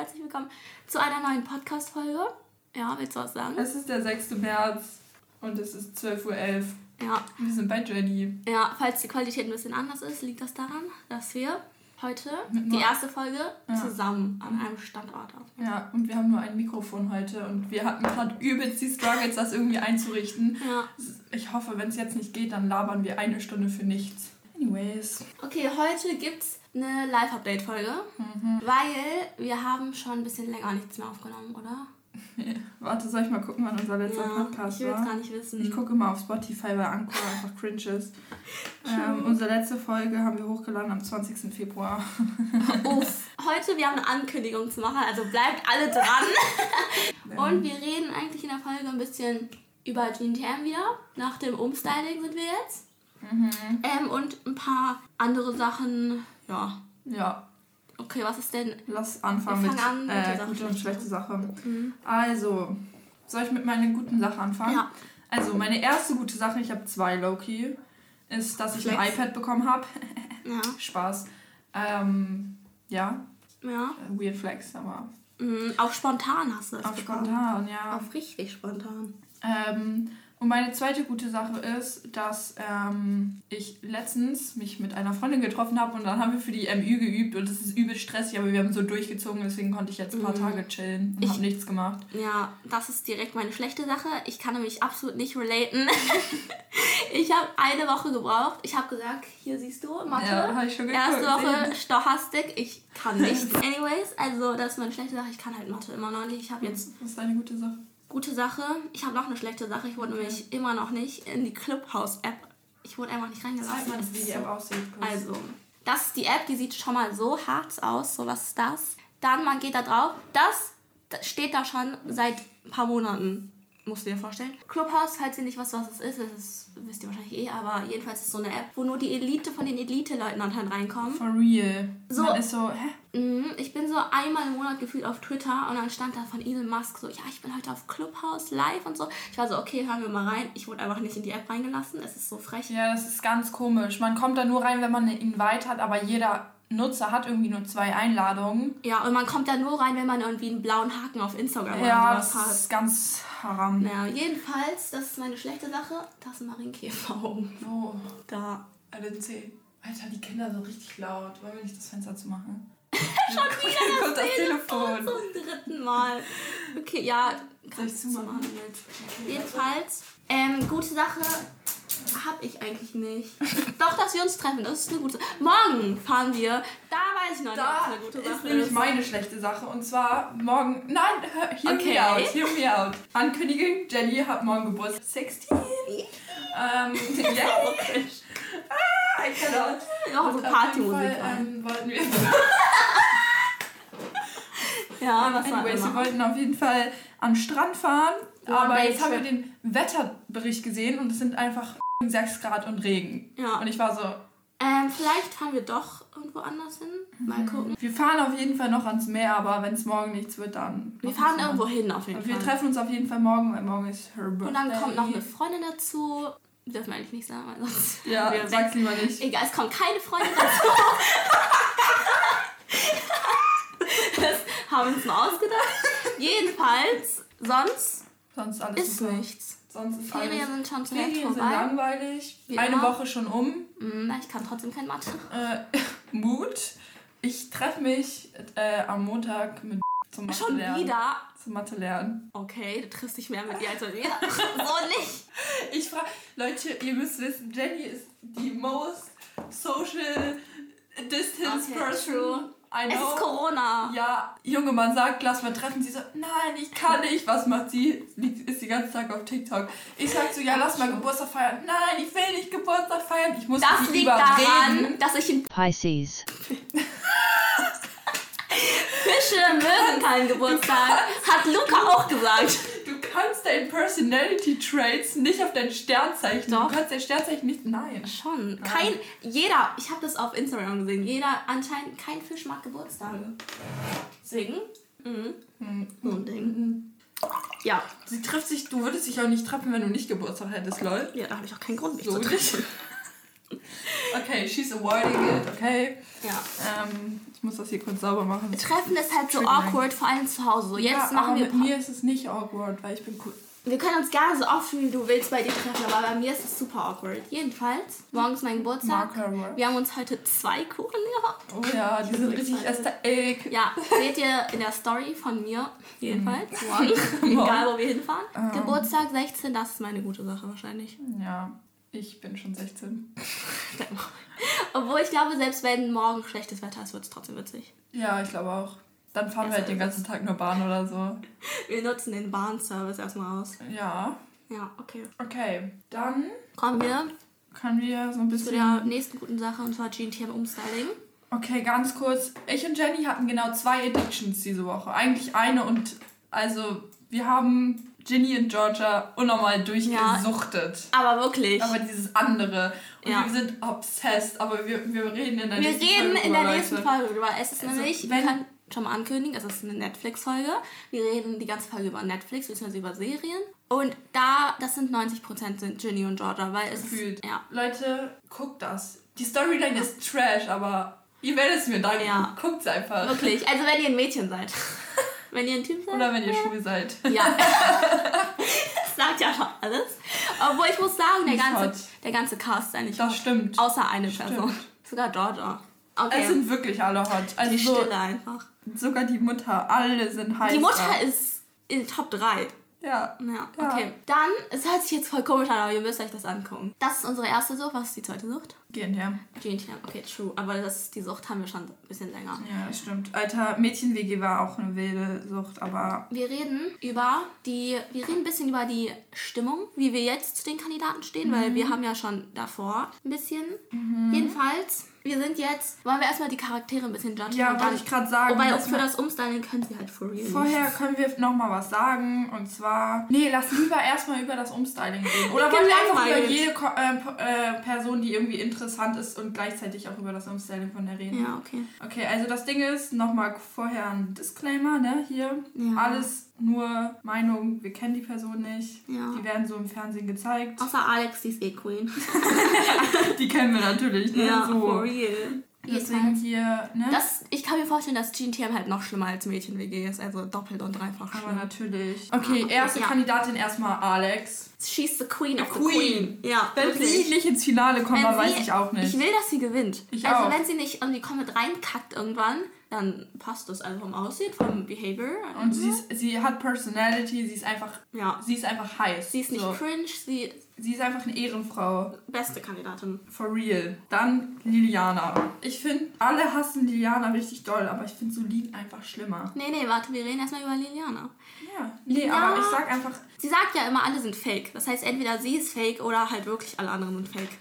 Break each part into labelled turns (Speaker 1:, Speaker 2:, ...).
Speaker 1: herzlich willkommen zu einer neuen Podcast-Folge. Ja, willst du was sagen?
Speaker 2: Es ist der 6. März und es ist 12.11 Uhr.
Speaker 1: Ja.
Speaker 2: Wir sind bei Jenny.
Speaker 1: Ja, falls die Qualität ein bisschen anders ist, liegt das daran, dass wir heute die erste Folge
Speaker 2: Ja.
Speaker 1: zusammen an einem Standort aufnehmen.
Speaker 2: Ja, und wir haben nur ein Mikrofon heute und wir hatten gerade übelst die Struggles, das irgendwie einzurichten.
Speaker 1: Ja.
Speaker 2: Ich hoffe, wenn es jetzt nicht geht, dann labern wir eine Stunde für nichts. Anyways.
Speaker 1: Okay, heute gibt's eine Live-Update-Folge,
Speaker 2: Mhm.
Speaker 1: weil wir haben schon ein bisschen länger nichts mehr aufgenommen, oder?
Speaker 2: Warte, soll ich mal gucken, wann unser letzter Podcast
Speaker 1: ich will
Speaker 2: war?
Speaker 1: es gar nicht wissen.
Speaker 2: Ich gucke mal auf Spotify, weil Anchor einfach cringe ist. Ähm, unsere letzte Folge haben wir hochgeladen am 20. Februar.
Speaker 1: Uff. Heute, wir haben eine Ankündigung zu machen, also bleibt alle dran. Und wir reden eigentlich in der Folge ein bisschen über GNTM wieder. Nach dem Umstyling sind wir jetzt.
Speaker 2: Mhm.
Speaker 1: Ähm, und ein paar andere Sachen. Ja.
Speaker 2: Ja,
Speaker 1: Okay, was ist denn?
Speaker 2: lass anfangen mit
Speaker 1: an, gute
Speaker 2: äh, gute und
Speaker 1: schlechte
Speaker 2: Sache. Also, soll ich mit meiner guten Sache anfangen?
Speaker 1: Ja.
Speaker 2: Also, meine erste gute Sache, ich habe zwei Loki, ist, dass ich ein
Speaker 1: Flex.
Speaker 2: iPad bekommen habe.
Speaker 1: Ja.
Speaker 2: Spaß. Ähm, ja,
Speaker 1: Ja.
Speaker 2: äh, Weird Flex, aber
Speaker 1: Mhm, auch spontan hast du das
Speaker 2: auf
Speaker 1: bekommen.
Speaker 2: spontan, ja.
Speaker 1: Auf richtig spontan.
Speaker 2: Ähm, und meine zweite gute Sache ist, dass ähm, ich letztens mich mit einer Freundin getroffen habe und dann haben wir für die MÜ geübt und es ist übel stressig, aber wir haben so durchgezogen, deswegen konnte ich jetzt ein paar Tage chillen und
Speaker 1: Ich-
Speaker 2: habe nichts gemacht.
Speaker 1: Ja, das ist direkt meine schlechte Sache. Ich kann nämlich absolut nicht relaten. ich habe eine Woche gebraucht. Ich habe gesagt, hier siehst du, Mathe.
Speaker 2: Ja, hab ich schon geguckt,
Speaker 1: Erste Woche. Stochastik. Ich kann nicht. Anyways, also das ist meine schlechte Sache. Ich kann halt Mathe immer noch nicht. Ich habe jetzt
Speaker 2: Was ist deine gute Sache?
Speaker 1: Gute Sache. Ich habe noch eine schlechte Sache. Ich wurde nämlich immer noch nicht in die Clubhouse-App. Ich wurde einfach nicht reingelassen.
Speaker 2: Zeig mal, wie die App aussieht. kurz.
Speaker 1: also, das ist die App, die sieht schon mal so hart aus. So, was ist das? Dann, man geht da drauf. Das steht da schon seit ein paar Monaten. Musst du dir vorstellen. Clubhouse, falls ihr nicht wisst, was es ist, das wisst ihr wahrscheinlich eh, aber jedenfalls ist es so eine App, wo nur die Elite von den Elite-Leuten anscheinend reinkommen.
Speaker 2: For real.
Speaker 1: So.
Speaker 2: Man ist so, hä?
Speaker 1: Mhm, Ich bin so einmal im Monat gefühlt auf Twitter und dann stand da von Elon Musk so, ja, ich bin heute auf Clubhouse live und so. Ich war so, okay, hören wir mal rein. Ich wurde einfach nicht in die App reingelassen. Es ist so frech.
Speaker 2: Ja, das ist ganz komisch. Man kommt da nur rein, wenn man eine Invite hat, aber jeder Nutzer hat irgendwie nur zwei Einladungen.
Speaker 1: Ja, und man kommt da nur rein, wenn man irgendwie einen blauen Haken auf Instagram
Speaker 2: Ja,
Speaker 1: oder
Speaker 2: das
Speaker 1: sowas hat.
Speaker 2: ist ganz haram.
Speaker 1: Naja, jedenfalls, das ist meine schlechte Sache. Das ist ein Marienkäfer oben.
Speaker 2: Wo?
Speaker 1: Da.
Speaker 2: LNC. Alter, die Kinder sind richtig laut. Wollen wir nicht das Fenster zumachen?
Speaker 1: Schon wieder
Speaker 2: kommt das Telefon.
Speaker 1: Zum dritten Mal. Okay, ja, kannst du machen willst. Jedenfalls, ähm, gute Sache habe ich eigentlich nicht. Doch, dass wir uns treffen, das ist eine gute Sache. Morgen fahren wir. Da weiß ich noch nicht,
Speaker 2: Da
Speaker 1: eine gute
Speaker 2: ist
Speaker 1: Sache
Speaker 2: nämlich
Speaker 1: ist.
Speaker 2: meine schlechte Sache. Und zwar morgen. Nein, hör- hear
Speaker 1: Okay.
Speaker 2: me out. Hear me out. Ankündigung: Jenny hat morgen Geburtstag. 16. ähm, yay! ah, I cannot.
Speaker 1: Ja, so Partymusik.
Speaker 2: Ähm, wollten wir.
Speaker 1: Ja, was war
Speaker 2: Anyways, wir wollten auf jeden Fall den Strand fahren. Aber jetzt haben wir den Wetterbericht gesehen und es sind einfach 6 Grad und Regen.
Speaker 1: Ja.
Speaker 2: Und ich war so,
Speaker 1: Ähm, vielleicht fahren wir doch irgendwo anders hin. Mal
Speaker 2: Mhm.
Speaker 1: gucken.
Speaker 2: wir fahren auf jeden Fall noch ans Meer, aber wenn es morgen nichts wird, dann.
Speaker 1: Wir fahren irgendwo hin auf jeden
Speaker 2: Und wir
Speaker 1: Fall.
Speaker 2: treffen uns auf jeden Fall morgen, weil morgen ist her birthday.
Speaker 1: Und dann kommt noch eine Freundin dazu. Dürfen wir eigentlich nicht sagen, weil sonst.
Speaker 2: Ja,
Speaker 1: wir
Speaker 2: sag's lieber nicht.
Speaker 1: Egal, es kommt keine Freundin dazu. das haben wir uns mal ausgedacht. Jedenfalls, sonst
Speaker 2: Sonst alles
Speaker 1: ist
Speaker 2: super.
Speaker 1: nichts.
Speaker 2: Sonst ist
Speaker 1: Ferien
Speaker 2: alles.
Speaker 1: sind schon zu
Speaker 2: Ferien sind
Speaker 1: vorbei.
Speaker 2: langweilig.
Speaker 1: Wie
Speaker 2: Eine
Speaker 1: immer.
Speaker 2: Woche schon um.
Speaker 1: Na, ich kann trotzdem kein Mathe.
Speaker 2: Äh, Mut. Ich treffe mich äh, am Montag mit zum Mathe
Speaker 1: Schon
Speaker 2: lernen.
Speaker 1: wieder?
Speaker 2: Zum Mathe lernen.
Speaker 1: Okay, du triffst dich mehr mit ihr als mit mir. so nicht.
Speaker 2: Ich frage, Leute, ihr müsst wissen, Jenny ist die most social distance
Speaker 1: Okay,
Speaker 2: person
Speaker 1: true.
Speaker 2: I
Speaker 1: Es
Speaker 2: know.
Speaker 1: ist Corona.
Speaker 2: Ja, junge Mann sagt, lass mal treffen. Sie so, nein, ich kann nicht. Was macht sie? Ist die ganze Tag auf TikTok. Ich sag so, ja, lass mal Geburtstag feiern. Nein, ich will nicht Geburtstag feiern. Ich muss
Speaker 1: Das liegt
Speaker 2: überreden.
Speaker 1: daran, dass ich in
Speaker 3: Pisces.
Speaker 1: Fische mögen keinen Geburtstag. Hat Luca auch gesagt.
Speaker 2: Du kannst dein Personality Traits nicht auf dein Sternzeichen.
Speaker 1: Doch.
Speaker 2: Du kannst dein Sternzeichen nicht. Nein.
Speaker 1: Schon. Kein, jeder, ich habe das auf Instagram gesehen, jeder anscheinend, kein Fisch mag Geburtstage. Deswegen, mhm. so ein Ding. Ja,
Speaker 2: Sie trifft sich, du würdest dich auch nicht treffen, wenn du nicht Geburtstag hättest, lol.
Speaker 1: ja, da habe ich auch keinen Grund, mich
Speaker 2: So
Speaker 1: zu treffen.
Speaker 2: Okay, she's avoiding it, okay?
Speaker 1: Ja.
Speaker 2: Ähm, ich muss das hier kurz sauber machen.
Speaker 1: Treffen ist halt so awkward, vor allem zu Hause. So, jetzt
Speaker 2: ja,
Speaker 1: machen
Speaker 2: aber
Speaker 1: wir.
Speaker 2: mit mir ist es nicht awkward, weil ich bin cool.
Speaker 1: Wir können uns gerne so oft wie du willst bei dir treffen, aber bei mir ist es super awkward. Jedenfalls, morgen ist mein Geburtstag.
Speaker 2: Marker.
Speaker 1: Wir haben uns heute zwei Kuchen gehabt.
Speaker 2: Oh ja, die sind richtig ästhetik.
Speaker 1: Ja, seht ihr in der Story von mir. Jedenfalls. Morgen.
Speaker 2: Morgen.
Speaker 1: Egal, wo wir hinfahren.
Speaker 2: Ähm.
Speaker 1: Geburtstag 16, das ist meine gute Sache wahrscheinlich.
Speaker 2: Ja, ich bin schon 16.
Speaker 1: Obwohl ich glaube, selbst wenn morgen schlechtes Wetter ist, wird es trotzdem witzig.
Speaker 2: Ja, ich glaube auch. Dann fahren wir halt den ganzen Tag nur Bahn oder so.
Speaker 1: Wir nutzen den Bahnservice erstmal aus.
Speaker 2: Ja.
Speaker 1: Ja, okay.
Speaker 2: Okay, dann
Speaker 1: Kommen wir
Speaker 2: können wir so ein
Speaker 1: zu
Speaker 2: bisschen...
Speaker 1: der nächsten guten Sache und zwar GNTM Umstyling.
Speaker 2: Okay, ganz kurz. Ich und Jenny hatten genau zwei Addictions diese Woche. Eigentlich eine und also wir haben Ginny und Georgia unnormal durchgesuchtet.
Speaker 1: Aber wirklich.
Speaker 2: Aber dieses andere. Und
Speaker 1: Ja.
Speaker 2: wir sind obsessed, aber wir, wir reden in der
Speaker 1: wir
Speaker 2: nächsten
Speaker 1: reden
Speaker 2: Folge
Speaker 1: in der nächsten. Folge drüber. Es ist
Speaker 2: Also,
Speaker 1: nämlich, wir
Speaker 2: wenn-
Speaker 1: können schon mal ankündigen, es ist eine Netflix-Folge. Wir reden die ganze Folge über Netflix, beziehungsweise über Serien. Und da, das sind 90% sind Ginny und Georgia, weil es
Speaker 2: Gefühlt.
Speaker 1: ist, ja.
Speaker 2: Leute, guckt das. Die Storyline ist trash, aber ihr werdet es mir danken.
Speaker 1: Ja.
Speaker 2: Guckt's einfach.
Speaker 1: Wirklich. Also wenn ihr ein Mädchen seid. wenn ihr ein Typ seid.
Speaker 2: Oder wenn ihr schwul seid.
Speaker 1: Ja. das sagt ja schon alles. Obwohl ich muss sagen, der ganze,
Speaker 2: hot.
Speaker 1: der ganze Cast ist eigentlich
Speaker 2: Das
Speaker 1: hot.
Speaker 2: stimmt.
Speaker 1: Außer eine Person. Sogar Georgia.
Speaker 2: Es
Speaker 1: Okay.
Speaker 2: sind wirklich alle hot. Also
Speaker 1: die Stille einfach.
Speaker 2: sogar die Mutter. Alle sind heiß.
Speaker 1: Die Mutter ist in Top 3.
Speaker 2: Ja.
Speaker 1: Ja,
Speaker 2: Ja.
Speaker 1: okay. Dann, es hört sich jetzt voll komisch an, aber ihr müsst euch das angucken. Das ist unsere erste Sucht. Was ist die zweite Sucht?
Speaker 2: Gehen her.
Speaker 1: GNTM. Okay, true. Aber das, die Sucht haben wir schon ein bisschen länger.
Speaker 2: Ja, das stimmt. Alter, Mädchen-WG war auch eine wilde Sucht, aber
Speaker 1: Wir reden über die, wir reden ein bisschen über die Stimmung, wie wir jetzt zu den Kandidaten stehen, weil wir haben ja schon davor ein bisschen. Jedenfalls, wir sind jetzt, wollen wir erstmal die Charaktere ein bisschen judgen.
Speaker 2: Ja, wollte ich grad sagen,
Speaker 1: Wobei für das Umstyling können sie halt for real.
Speaker 2: vorher
Speaker 1: nichts.
Speaker 2: können wir noch mal was sagen. Und zwar, nee, lass lieber erstmal über das Umstyling reden. Oder
Speaker 1: Ich
Speaker 2: wollen wir einfach über jede Ko äh, äh, Person, die irgendwie interessant ist und gleichzeitig auch über das Umstyling von der reden?
Speaker 1: Ja, okay.
Speaker 2: Okay, also das Ding ist, nochmal vorher ein Disclaimer, ne, hier.
Speaker 1: Ja.
Speaker 2: Alles nur Meinung, wir kennen die Person nicht.
Speaker 1: Ja.
Speaker 2: Die werden so im Fernsehen gezeigt.
Speaker 1: Außer Alex, die ist eh Queen.
Speaker 2: Die kennen wir natürlich, ne,
Speaker 1: for
Speaker 2: so.
Speaker 1: real.
Speaker 2: Deswegen hier, ne.
Speaker 1: Das, ich kann mir vorstellen, dass GNTM halt noch schlimmer als Mädchen-WG ist. Also doppelt und dreifach
Speaker 2: Aber
Speaker 1: schlimm.
Speaker 2: natürlich.
Speaker 1: Ah,
Speaker 2: Okay,
Speaker 1: okay,
Speaker 2: erste
Speaker 1: ja.
Speaker 2: Kandidatin erstmal Alex.
Speaker 1: She's the queen of the
Speaker 2: Queen.
Speaker 1: queen. Ja,
Speaker 2: Wenn
Speaker 1: wirklich.
Speaker 2: sie nicht ins Finale kommt,
Speaker 1: Wenn
Speaker 2: dann weiß ich auch nicht.
Speaker 1: Ich will, dass sie gewinnt.
Speaker 2: Ich
Speaker 1: also
Speaker 2: auch.
Speaker 1: wenn sie nicht irgendwie komplett reinkackt irgendwann, dann passt das also vom Aussehen, vom Behavior.
Speaker 2: und sie, ist, sie hat Personality, sie ist einfach,
Speaker 1: ja.
Speaker 2: sie ist einfach heiß.
Speaker 1: Sie ist nicht
Speaker 2: so.
Speaker 1: cringe, sie
Speaker 2: Sie ist einfach eine Ehrenfrau.
Speaker 1: beste Kandidatin.
Speaker 2: For real. Dann Liliana. Ich finde, alle hassen Liliana richtig doll, aber ich finde Solin einfach schlimmer.
Speaker 1: Nee, nee, warte, wir reden erstmal über Liliana.
Speaker 2: Ja. Nee,
Speaker 1: Ja.
Speaker 2: aber ich sag einfach,
Speaker 1: Sie sagt ja immer, alle sind fake. Das heißt, entweder sie ist fake oder halt wirklich alle anderen sind fake.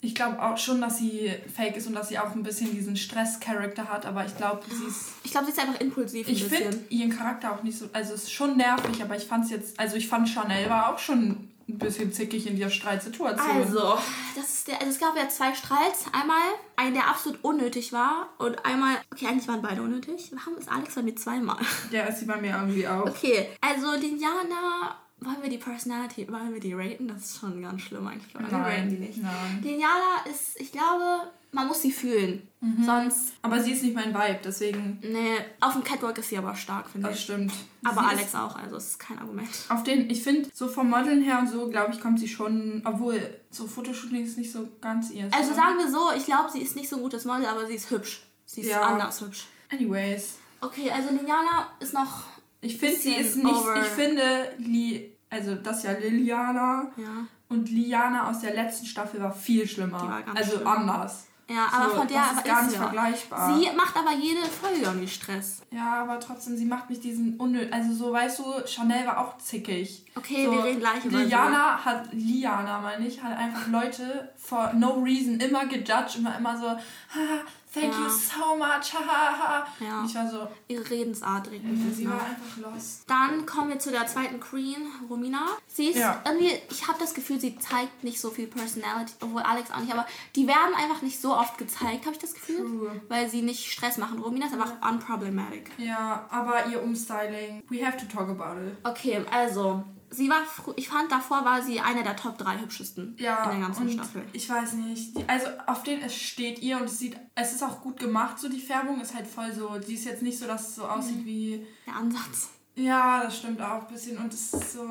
Speaker 2: Ich glaube auch schon, dass sie fake ist und dass sie auch ein bisschen diesen Stress-Charakter hat, aber ich glaube, sie ist.
Speaker 1: Ich glaube, sie ist einfach impulsiv ein
Speaker 2: Ich finde ihren Charakter auch nicht so. Also, es ist schon nervig, aber ich fand es jetzt. Also, ich fand Chanel war auch schon ein bisschen zickig in der Streitsituation.
Speaker 1: Also, das ist der, also es gab ja zwei Streits. Einmal einen, der absolut unnötig war und einmal, okay, eigentlich waren beide unnötig. Warum ist Alex bei mir zweimal?
Speaker 2: Der ist sie bei mir irgendwie auch.
Speaker 1: Okay, also Liliana, wollen wir die Personality, wollen wir die raten? Das ist schon ganz schlimm eigentlich. Aber wir raten die nicht.
Speaker 2: nein.
Speaker 1: Liliana ist, ich glaube, man muss sie fühlen.
Speaker 2: Mhm.
Speaker 1: Sonst,
Speaker 2: Aber sie ist nicht mein Vibe, deswegen.
Speaker 1: ne, auf dem Catwalk ist sie aber stark, finde
Speaker 2: Das
Speaker 1: ich.
Speaker 2: stimmt.
Speaker 1: Aber
Speaker 2: sie
Speaker 1: Alex auch, also es ist kein Argument.
Speaker 2: auf den, ich finde, so vom Modeln her und so, glaube ich, kommt sie schon. Obwohl, so Fotoshooting ist nicht so ganz ihr.
Speaker 1: Also sagen wir so, ich glaube, sie ist nicht so ein gutes Model, aber sie ist hübsch. Sie ist
Speaker 2: Ja.
Speaker 1: anders hübsch.
Speaker 2: Anyways.
Speaker 1: Okay, also Liliana ist noch,
Speaker 2: Ich finde, sie ist nicht.
Speaker 1: over.
Speaker 2: Ich finde, Li, also das ist ja Liliana.
Speaker 1: ja.
Speaker 2: Und Liana aus der letzten Staffel war viel schlimmer.
Speaker 1: Die war ganz
Speaker 2: also
Speaker 1: schlimm.
Speaker 2: anders.
Speaker 1: Ja, aber
Speaker 2: So,
Speaker 1: von der
Speaker 2: das ist gar
Speaker 1: ist
Speaker 2: nicht
Speaker 1: sie
Speaker 2: vergleichbar.
Speaker 1: Sie macht aber jede Folge irgendwie Stress.
Speaker 2: Ja, aber trotzdem, sie macht nicht diesen unnötig. Also so, weißt du, Chanel war auch zickig.
Speaker 1: Okay,
Speaker 2: so,
Speaker 1: wir reden gleich über
Speaker 2: Liana hat, Liana meine ich, hat einfach Leute for no reason immer gejudged, immer, immer so, haha, thank
Speaker 1: Ja.
Speaker 2: you so much, haha.
Speaker 1: Ja.
Speaker 2: Und ich war so.
Speaker 1: Ihre Redensart mich
Speaker 2: sie war einfach lost.
Speaker 1: Dann kommen wir zu der zweiten Queen, Romina. Sie ist
Speaker 2: Ja.
Speaker 1: irgendwie, ich habe das Gefühl, sie zeigt nicht so viel Personality, obwohl Alex auch nicht, aber die werden einfach nicht so oft gezeigt, habe ich das Gefühl.
Speaker 2: True.
Speaker 1: Weil sie nicht Stress machen. Romina ist einfach unproblematic.
Speaker 2: Ja, aber ihr Umstyling, we have to talk about it.
Speaker 1: Okay, also, sie war, ich fand davor war sie eine der Top 3 hübschesten
Speaker 2: Ja,
Speaker 1: in der ganzen Staffel.
Speaker 2: ich weiß nicht. Die, also auf den es steht ihr und es sieht, es ist auch gut gemacht, so die Färbung ist halt voll so, die ist jetzt nicht so, dass es so
Speaker 1: Mhm.
Speaker 2: aussieht wie,
Speaker 1: Der Ansatz.
Speaker 2: ja, das stimmt auch ein bisschen und es ist so...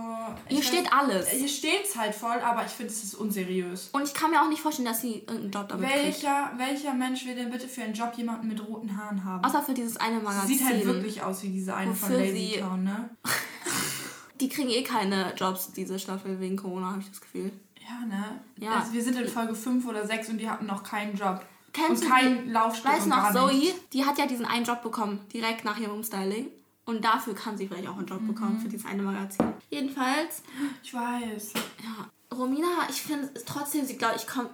Speaker 1: Hier steht alles.
Speaker 2: Hier steht's halt voll, aber ich finde, es ist unseriös.
Speaker 1: Und ich kann mir auch nicht vorstellen, dass sie irgendeinen Job damit kriegt.
Speaker 2: Welcher, welcher Mensch will denn bitte für einen Job jemanden mit roten Haaren haben?
Speaker 1: Außer für dieses eine Magazin.
Speaker 2: Sieht halt wirklich aus wie diese eine von
Speaker 1: Wofür
Speaker 2: Lazy
Speaker 1: sie-
Speaker 2: Town, ne?
Speaker 1: Die kriegen eh keine Jobs, diese Staffel, wegen Corona, habe ich das Gefühl.
Speaker 2: Ja, ne?
Speaker 1: Ja.
Speaker 2: Also wir sind in Folge 5 oder 6 und die hatten noch keinen Job.
Speaker 1: Kennst
Speaker 2: und
Speaker 1: du
Speaker 2: keinen Laufsteg
Speaker 1: Weißt du noch, Zoe,
Speaker 2: nichts.
Speaker 1: die hat ja diesen einen Job bekommen, direkt nach ihrem Umstyling. Und dafür kann sie vielleicht auch einen Job
Speaker 2: Mhm.
Speaker 1: bekommen für dieses eine Magazin. Jedenfalls,
Speaker 2: Ich weiß.
Speaker 1: ja, Romina, ich finde trotzdem, sie glaube ich kommt.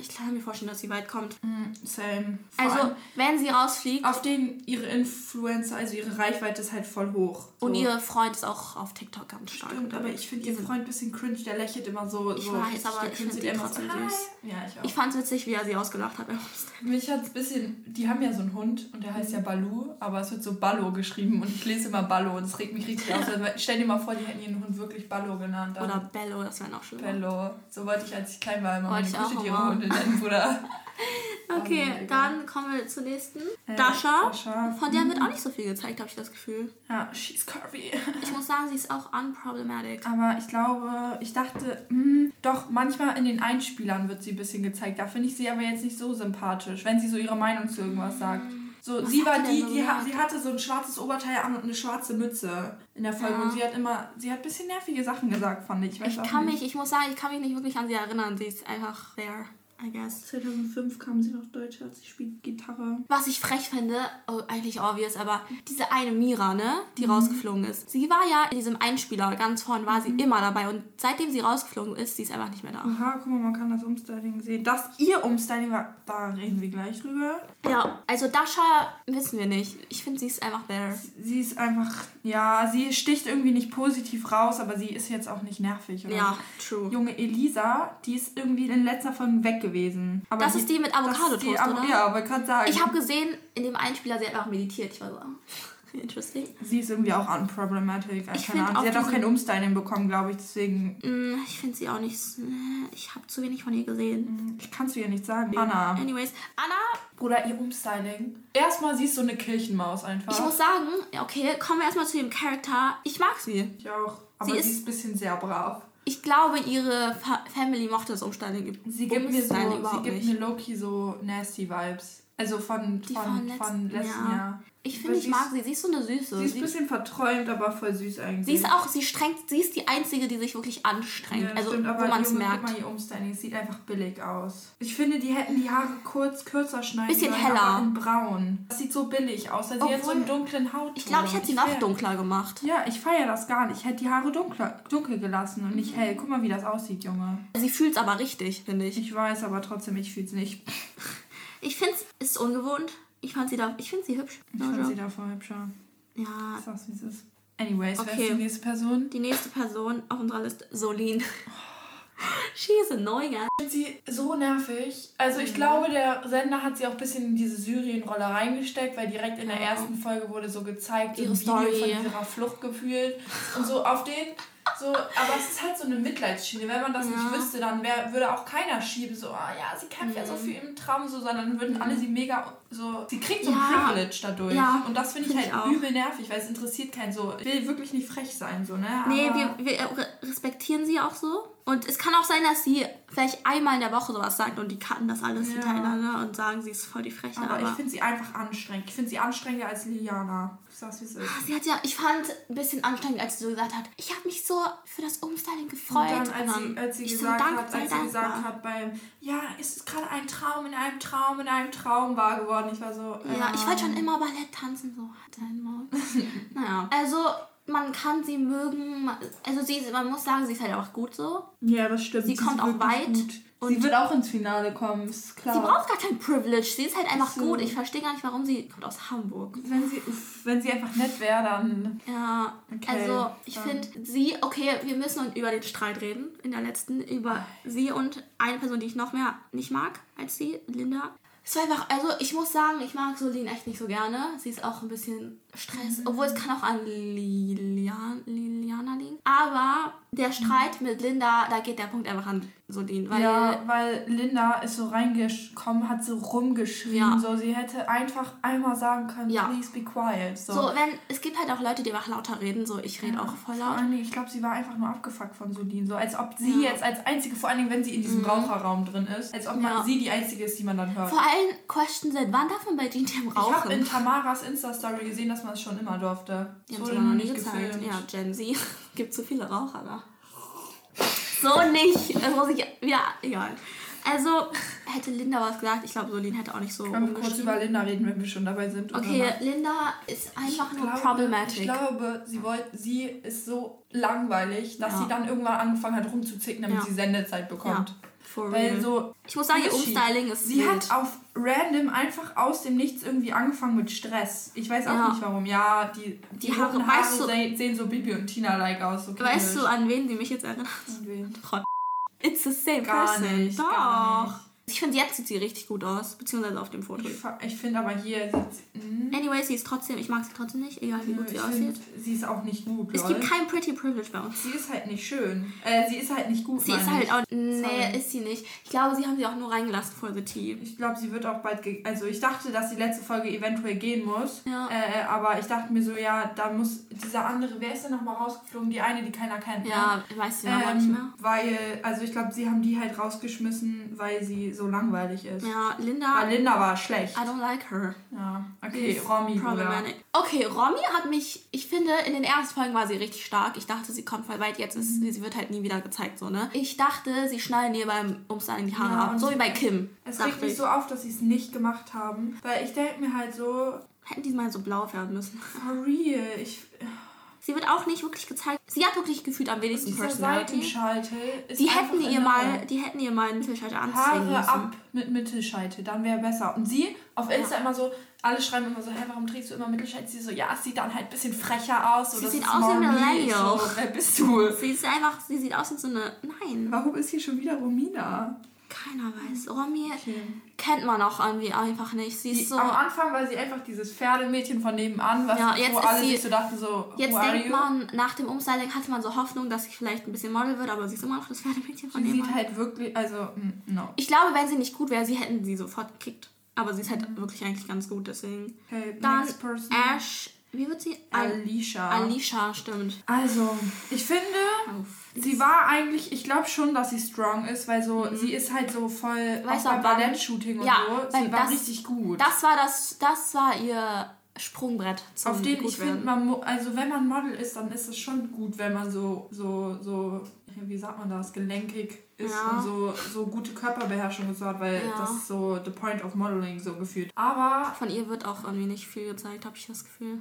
Speaker 1: Ich kann mir vorstellen, dass sie weit kommt.
Speaker 2: Mm, Same. Vor
Speaker 1: Also, wenn sie rausfliegt
Speaker 2: auf den ihre Influencer, also ihre Reichweite ist halt voll hoch.
Speaker 1: und
Speaker 2: So.
Speaker 1: ihr Freund ist auch auf TikTok ganz stark.
Speaker 2: Stimmt, aber ich finde ihren Freund ein bisschen cringe, der lächelt immer so.
Speaker 1: Ich
Speaker 2: so
Speaker 1: weiß, aber ich
Speaker 2: gekünstelt,
Speaker 1: find die
Speaker 2: immer so,
Speaker 1: süß.
Speaker 2: Ja, ich auch.
Speaker 1: Ich fand's witzig, wie er sie ausgelacht hat.
Speaker 2: Mich hat ein bisschen, die haben ja so einen Hund und der heißt ja Balu, aber es wird so Ballo geschrieben und ich lese immer Ballo und es regt mich richtig aus. Also, stell dir mal vor, die hätten ihren Hund wirklich Ballo genannt. Dann
Speaker 1: Oder Bello, das wäre noch schlimmer.
Speaker 2: Bello. So wollte ich, als ich klein war, immer meine
Speaker 1: Wollte ich auch
Speaker 2: Kuscheltiere-Hunde
Speaker 1: immer.
Speaker 2: nennen, Bruder.
Speaker 1: Okay,
Speaker 2: Oh, mega.
Speaker 1: dann kommen wir zur nächsten.
Speaker 2: Äh,
Speaker 1: Dasha.
Speaker 2: Dasha.
Speaker 1: Von der wird auch nicht so viel gezeigt, habe ich das Gefühl.
Speaker 2: Ja, she's curvy.
Speaker 1: Ich muss sagen, sie ist auch unproblematic.
Speaker 2: Aber ich glaube, ich dachte, hm, doch, manchmal in den Einspielern wird sie ein bisschen gezeigt. Da finde ich sie aber jetzt nicht so sympathisch, wenn sie so ihre Meinung zu irgendwas sagt. So,
Speaker 1: Was
Speaker 2: sie
Speaker 1: hat
Speaker 2: war die,
Speaker 1: so
Speaker 2: die ha
Speaker 1: gesagt?
Speaker 2: sie hatte so ein schwarzes Oberteil an und eine schwarze Mütze in der Folge.
Speaker 1: Ja.
Speaker 2: Und sie hat immer, sie hat ein bisschen nervige Sachen gesagt, fand ich. Ich,
Speaker 1: Ich kann
Speaker 2: nicht.
Speaker 1: mich, ich muss sagen, ich kann mich nicht wirklich an sie erinnern. Sie ist einfach there, I guess.
Speaker 2: 2005 kam sie nach Deutschland, sie spielt Gitarre.
Speaker 1: Was ich frech finde, oh, eigentlich obvious, aber diese eine Mira, ne, die
Speaker 2: Mhm.
Speaker 1: rausgeflogen ist. Sie war ja in diesem Einspieler, ganz vorn war
Speaker 2: Mhm.
Speaker 1: sie immer dabei und seitdem sie rausgeflogen ist, sie ist einfach nicht mehr da.
Speaker 2: Aha, guck mal, man kann das Umstyling sehen. Das ihr Umstyling war, da reden wir gleich drüber.
Speaker 1: Ja, also Dasha wissen wir nicht. Ich finde, sie ist einfach there.
Speaker 2: Sie ist einfach, ja, sie sticht irgendwie nicht positiv raus, aber sie ist jetzt auch nicht nervig. Oder?
Speaker 1: Ja, true.
Speaker 2: Junge Elisa, die ist irgendwie in letzter Folge weg gewesen. Aber
Speaker 1: Das ist die mit Avocado-Toast,
Speaker 2: die Avo-
Speaker 1: oder?
Speaker 2: Ja, aber gerade sagen.
Speaker 1: Ich habe gesehen, in dem Einspieler, sie hat einfach meditiert. Ich war so, ah, interesting.
Speaker 2: sie ist irgendwie auch unproblematic.
Speaker 1: Ich
Speaker 2: keine Ahnung.
Speaker 1: auch
Speaker 2: Sie hat auch kein Umstyling bekommen, glaube ich. Deswegen,
Speaker 1: Mm, Ich finde sie auch nicht. äh, Ich habe zu wenig von ihr gesehen.
Speaker 2: ich kann es dir nicht sagen. Anna.
Speaker 1: Anyways, Anna,
Speaker 2: Bruder, ihr Umstyling. Erstmal, sie ist so eine Kirchenmaus einfach.
Speaker 1: ich muss sagen, okay, kommen wir erstmal zu dem Charakter. Ich mag sie.
Speaker 2: Ich auch. Aber
Speaker 1: Sie
Speaker 2: sie
Speaker 1: ist-
Speaker 2: ist, ein bisschen sehr brav.
Speaker 1: Ich glaube, ihre Fa Family mochte das Umstyling.
Speaker 2: Sie gibt mir so, sie gibt
Speaker 1: nicht.
Speaker 2: mir Loki so nasty Vibes. Also von,
Speaker 1: Die
Speaker 2: von,
Speaker 1: von
Speaker 2: von
Speaker 1: letzten-
Speaker 2: letzten,
Speaker 1: ja.
Speaker 2: Jahr.
Speaker 1: Ich finde, ich mag sie. Sie ist so eine Süße.
Speaker 2: Sie ist ein bisschen verträumt, aber voll süß eigentlich.
Speaker 1: sie ist auch, sie strengt, sie ist die Einzige, die sich wirklich anstrengt.
Speaker 2: Ja,
Speaker 1: also,
Speaker 2: stimmt, aber
Speaker 1: wo man es merkt.
Speaker 2: Guck mal, ihr Umstyling, sieht einfach billig aus. Ich finde, die hätten die Haare kurz kürzer schneiden
Speaker 1: Bisschen
Speaker 2: sollen,
Speaker 1: heller.
Speaker 2: aber in braun. Das sieht so billig aus. Also sie hat so einen dunklen Hautton.
Speaker 1: Ich glaube, ich hätte sie noch dunkler gemacht.
Speaker 2: Ja, ich feiere das gar nicht. Ich hätte die Haare dunkler, dunkel gelassen und nicht hell. Guck mal, wie das aussieht, Junge.
Speaker 1: Sie fühlt es aber richtig, finde ich.
Speaker 2: Ich weiß, aber trotzdem, ich fühle es nicht.
Speaker 1: Ich finde es ist ungewohnt. Ich fand sie da, ich finde sie hübsch.
Speaker 2: Ich fand
Speaker 1: joke.
Speaker 2: sie davor hübscher.
Speaker 1: Ja,
Speaker 2: Ich sag's, wie es ist. Anyways, wer
Speaker 1: Okay.
Speaker 2: ist die nächste Person?
Speaker 1: die nächste Person auf unserer Liste, Solin. She is annoying.
Speaker 2: Ich finde sie so nervig. Also ich glaube, der Sender hat sie auch ein bisschen in diese Syrien-Rolle reingesteckt, weil direkt in der ersten Folge wurde so gezeigt,
Speaker 1: Ihre
Speaker 2: Video
Speaker 1: Story.
Speaker 2: von ihrer Flucht gefühlt. Und so auf den, so, aber es ist halt so eine Mitleidsschiene. Wenn man das
Speaker 1: Ja.
Speaker 2: nicht wüsste, dann wär, würde auch keiner schieben, so, ah ja, sie kämpft ja so viel im Traum, so, sondern dann würden alle sie mega so, sie kriegt so ein
Speaker 1: Ja.
Speaker 2: Privilege dadurch.
Speaker 1: Ja,
Speaker 2: Und das finde ich
Speaker 1: find ich
Speaker 2: halt
Speaker 1: auch.
Speaker 2: übel nervig, weil es interessiert keinen so. Ich will wirklich nicht frech sein, so, ne?
Speaker 1: Nee,
Speaker 2: Aber-
Speaker 1: wir, wir re- respektieren sie auch so. Und es kann auch sein, dass sie vielleicht einmal in der Woche sowas sagt und die cutten das alles
Speaker 2: Ja.
Speaker 1: hintereinander und sagen, sie ist voll die Freche.
Speaker 2: Aber,
Speaker 1: Aber,
Speaker 2: ich finde sie einfach anstrengend. Ich finde sie anstrengender als Liliana. Ich sag's, wie es ist.
Speaker 1: sie hat ja, ich fand ein bisschen anstrengend, als sie so gesagt hat, ich habe mich so für das Umstyling
Speaker 2: Und
Speaker 1: gefreut.
Speaker 2: dann, als sie, als sie
Speaker 1: so
Speaker 2: gesagt
Speaker 1: dank-
Speaker 2: hat, als sie gesagt hat beim, ja, es ist gerade ein Traum in einem Traum in einem Traum wahr geworden. Ich war so,
Speaker 1: Ja, ich wollte schon
Speaker 2: ähm,
Speaker 1: immer Ballett tanzen, so hat dein Maul. naja, also man kann sie mögen, also sie, man muss sagen, sie ist halt auch gut so.
Speaker 2: Ja, das stimmt.
Speaker 1: Sie kommt
Speaker 2: ist
Speaker 1: auch weit
Speaker 2: Sie
Speaker 1: und-
Speaker 2: wird auch ins Finale kommen, ist klar.
Speaker 1: Sie braucht gar kein Privilege, sie ist halt einfach
Speaker 2: so.
Speaker 1: gut. Ich verstehe gar nicht, warum sie kommt aus Hamburg.
Speaker 2: wenn sie, wenn sie einfach nett wäre, dann.
Speaker 1: Ja,
Speaker 2: Okay,
Speaker 1: also ich finde sie, okay, wir müssen über den Streit reden in der letzten, über sie und eine Person, die ich noch mehr nicht mag als sie, Linda. Es war einfach, also ich muss sagen, ich mag Solin echt nicht so gerne. Sie ist auch ein bisschen Stress,
Speaker 2: Mhm.
Speaker 1: obwohl es kann auch an Lilian, Liliana liegen. Aber der Streit mit Linda, da geht der Punkt einfach an Solin, weil
Speaker 2: ja, weil Linda ist so reingekommen, hat so rumgeschrien,
Speaker 1: Ja.
Speaker 2: so sie hätte einfach einmal sagen können,
Speaker 1: Ja.
Speaker 2: please be quiet. So,
Speaker 1: so, wenn es gibt halt auch Leute, die einfach lauter reden, so ich rede auch voll
Speaker 2: Vor
Speaker 1: laut.
Speaker 2: allen Dingen, ich glaube, sie war einfach nur abgefuckt von Solin. So als ob sie jetzt als einzige, vor allen Dingen, wenn sie in diesem Raucherraum drin ist, als ob man
Speaker 1: Mhm. Ja.
Speaker 2: sie die einzige ist, die man dann hört.
Speaker 1: Vor allem Question sind, wann darf man bei GTM
Speaker 2: Ich habe
Speaker 1: rauchen?
Speaker 2: in Tamaras Insta-Story gesehen, dass man es schon immer durfte.
Speaker 1: Haben
Speaker 2: wurde
Speaker 1: noch nie
Speaker 2: nicht
Speaker 1: gezeigt.
Speaker 2: gefilmt.
Speaker 1: Ja, Gen Z. Gibt zu viele Raucher da. So nicht. Das muss ich. Ja, egal. Also, hätte Linda was gesagt, ich glaube, Solin hätte auch nicht so
Speaker 2: Können wir kurz über Linda reden, wenn wir schon dabei sind?
Speaker 1: Okay? Linda ist einfach
Speaker 2: Ich
Speaker 1: nur
Speaker 2: glaube-
Speaker 1: problematic.
Speaker 2: Ich glaube, sie, wollt, sie ist so langweilig, dass
Speaker 1: Ja.
Speaker 2: sie dann irgendwann angefangen hat rumzuzicken, damit
Speaker 1: Ja.
Speaker 2: sie Sendezeit bekommt.
Speaker 1: ja, for
Speaker 2: Weil
Speaker 1: real.
Speaker 2: so,
Speaker 1: ich muss sagen, ihr. Umstyling ist
Speaker 2: sie hat auf random einfach aus dem Nichts irgendwie angefangen mit Stress. Ich weiß auch
Speaker 1: Ja.
Speaker 2: nicht warum. Ja, die, die,
Speaker 1: Die Haare,
Speaker 2: Haare
Speaker 1: weißt
Speaker 2: sehen, sehen so Bibi und Tina-like aus. So
Speaker 1: Weißt du, an wen sie mich jetzt erinnert?
Speaker 2: An wen?
Speaker 1: It's the same
Speaker 2: Gar
Speaker 1: person.
Speaker 2: nicht,
Speaker 1: Doch. Ich finde, jetzt sieht sie richtig gut aus. Beziehungsweise auf dem Foto.
Speaker 2: Ich, ich finde aber hier sieht sie. mh,
Speaker 1: Anyway, sie ist trotzdem, ich mag sie trotzdem nicht, egal wie gut sie
Speaker 2: ich
Speaker 1: aussieht.
Speaker 2: find, sie ist auch nicht gut.
Speaker 1: Es gibt kein Pretty Privilege bei uns.
Speaker 2: Sie ist halt nicht schön. Äh, sie ist halt nicht gut.
Speaker 1: Sie ist halt
Speaker 2: ich.
Speaker 1: auch. Nee,
Speaker 2: Sorry.
Speaker 1: ist sie nicht. Ich glaube, sie haben sie auch nur reingelassen for the tea.
Speaker 2: Ich glaube, sie wird auch bald. Also, ich dachte, dass die letzte Folge eventuell gehen muss.
Speaker 1: Ja.
Speaker 2: Äh, aber ich dachte mir so, ja, da muss dieser andere. Wer ist denn nochmal rausgeflogen? Die eine, die keiner kennt. ne?
Speaker 1: Ja, weiß sie aber nicht
Speaker 2: Ähm,
Speaker 1: mehr.
Speaker 2: weil, also ich glaube, sie haben die halt rausgeschmissen, weil sie so langweilig ist.
Speaker 1: Ja, Linda.
Speaker 2: Weil Linda war schlecht.
Speaker 1: I don't like her.
Speaker 2: Ja, okay,
Speaker 1: ist
Speaker 2: Romy,
Speaker 1: problematic. Okay, Romy hat mich, ich finde, in den ersten Folgen war sie richtig stark. Ich dachte, sie kommt voll weit. Jetzt ist
Speaker 2: Mhm.
Speaker 1: sie, wird halt nie wieder gezeigt, so, ne? Ich dachte, sie schneiden ihr beim Umstyling die Haare
Speaker 2: Ja,
Speaker 1: ab. So wie bei Kim.
Speaker 2: Es regt mich
Speaker 1: ich.
Speaker 2: so auf, dass sie es nicht gemacht haben. Weil ich denke mir halt so,
Speaker 1: Hätten die mal so blau färben müssen.
Speaker 2: for real, ich.
Speaker 1: Sie wird auch nicht wirklich gezeigt. Sie hat wirklich gefühlt am wenigsten Personality. Die hätten ihr
Speaker 2: enorm.
Speaker 1: mal, die hätten ihr mal einen Mittelschalter anziehen
Speaker 2: Haare
Speaker 1: müssen.
Speaker 2: ab mit Mittelscheitel, dann wäre besser. Und sie auf Insta immer so, alle schreiben immer so, hey, warum trägst du immer Mittelscheitel? Sie so, ja, es sieht dann halt ein bisschen frecher aus. So,
Speaker 1: Sie sieht aus wie
Speaker 2: Mommy.
Speaker 1: Millennial.
Speaker 2: So, wer bist du?
Speaker 1: Sie ist einfach, sie sieht aus wie so eine. Nein,
Speaker 2: Warum ist hier schon wieder Romina?
Speaker 1: Keiner weiß. Romy
Speaker 2: Okay.
Speaker 1: kennt man auch irgendwie einfach nicht. Sie
Speaker 2: Die,
Speaker 1: ist so.
Speaker 2: Am Anfang war sie einfach dieses Pferdemädchen von nebenan, was
Speaker 1: Ja, jetzt
Speaker 2: wo alle
Speaker 1: sie-
Speaker 2: sich so dachten, so,
Speaker 1: Jetzt denkt
Speaker 2: you?
Speaker 1: man, nach dem Umstyling hatte man so Hoffnung, dass sie vielleicht ein bisschen Model wird, aber sie ist immer noch das Pferdemädchen von
Speaker 2: Sie
Speaker 1: nebenan.
Speaker 2: sieht halt wirklich, also, mm, no.
Speaker 1: Ich glaube, wenn sie nicht gut wäre, sie hätten sie sofort gekickt. Aber sie ist
Speaker 2: Mhm.
Speaker 1: halt wirklich eigentlich ganz gut, deswegen.
Speaker 2: Okay,
Speaker 1: Dann. Ash. Wie wird sie? Al
Speaker 2: Alicia.
Speaker 1: Alicia, stimmt.
Speaker 2: Also, ich finde, sie war eigentlich, ich glaube schon, dass sie strong ist, weil so, sie ist halt so voll
Speaker 1: Mhm. Weißt
Speaker 2: auch beim Ballett-Shooting und
Speaker 1: Ja,
Speaker 2: so. Sie war
Speaker 1: das-
Speaker 2: richtig gut.
Speaker 1: Das war das, das war ihr Sprungbrett zum
Speaker 2: Auf den ich finde, man, also wenn man Model ist, dann ist es schon gut, wenn man so, so, so, wie sagt man das, gelenkig ist
Speaker 1: Ja.
Speaker 2: und so, so gute Körperbeherrschung und so hat, weil
Speaker 1: Ja.
Speaker 2: das ist so the point of modeling so gefühlt. Aber
Speaker 1: Von ihr wird auch irgendwie nicht viel gezeigt, habe ich das Gefühl.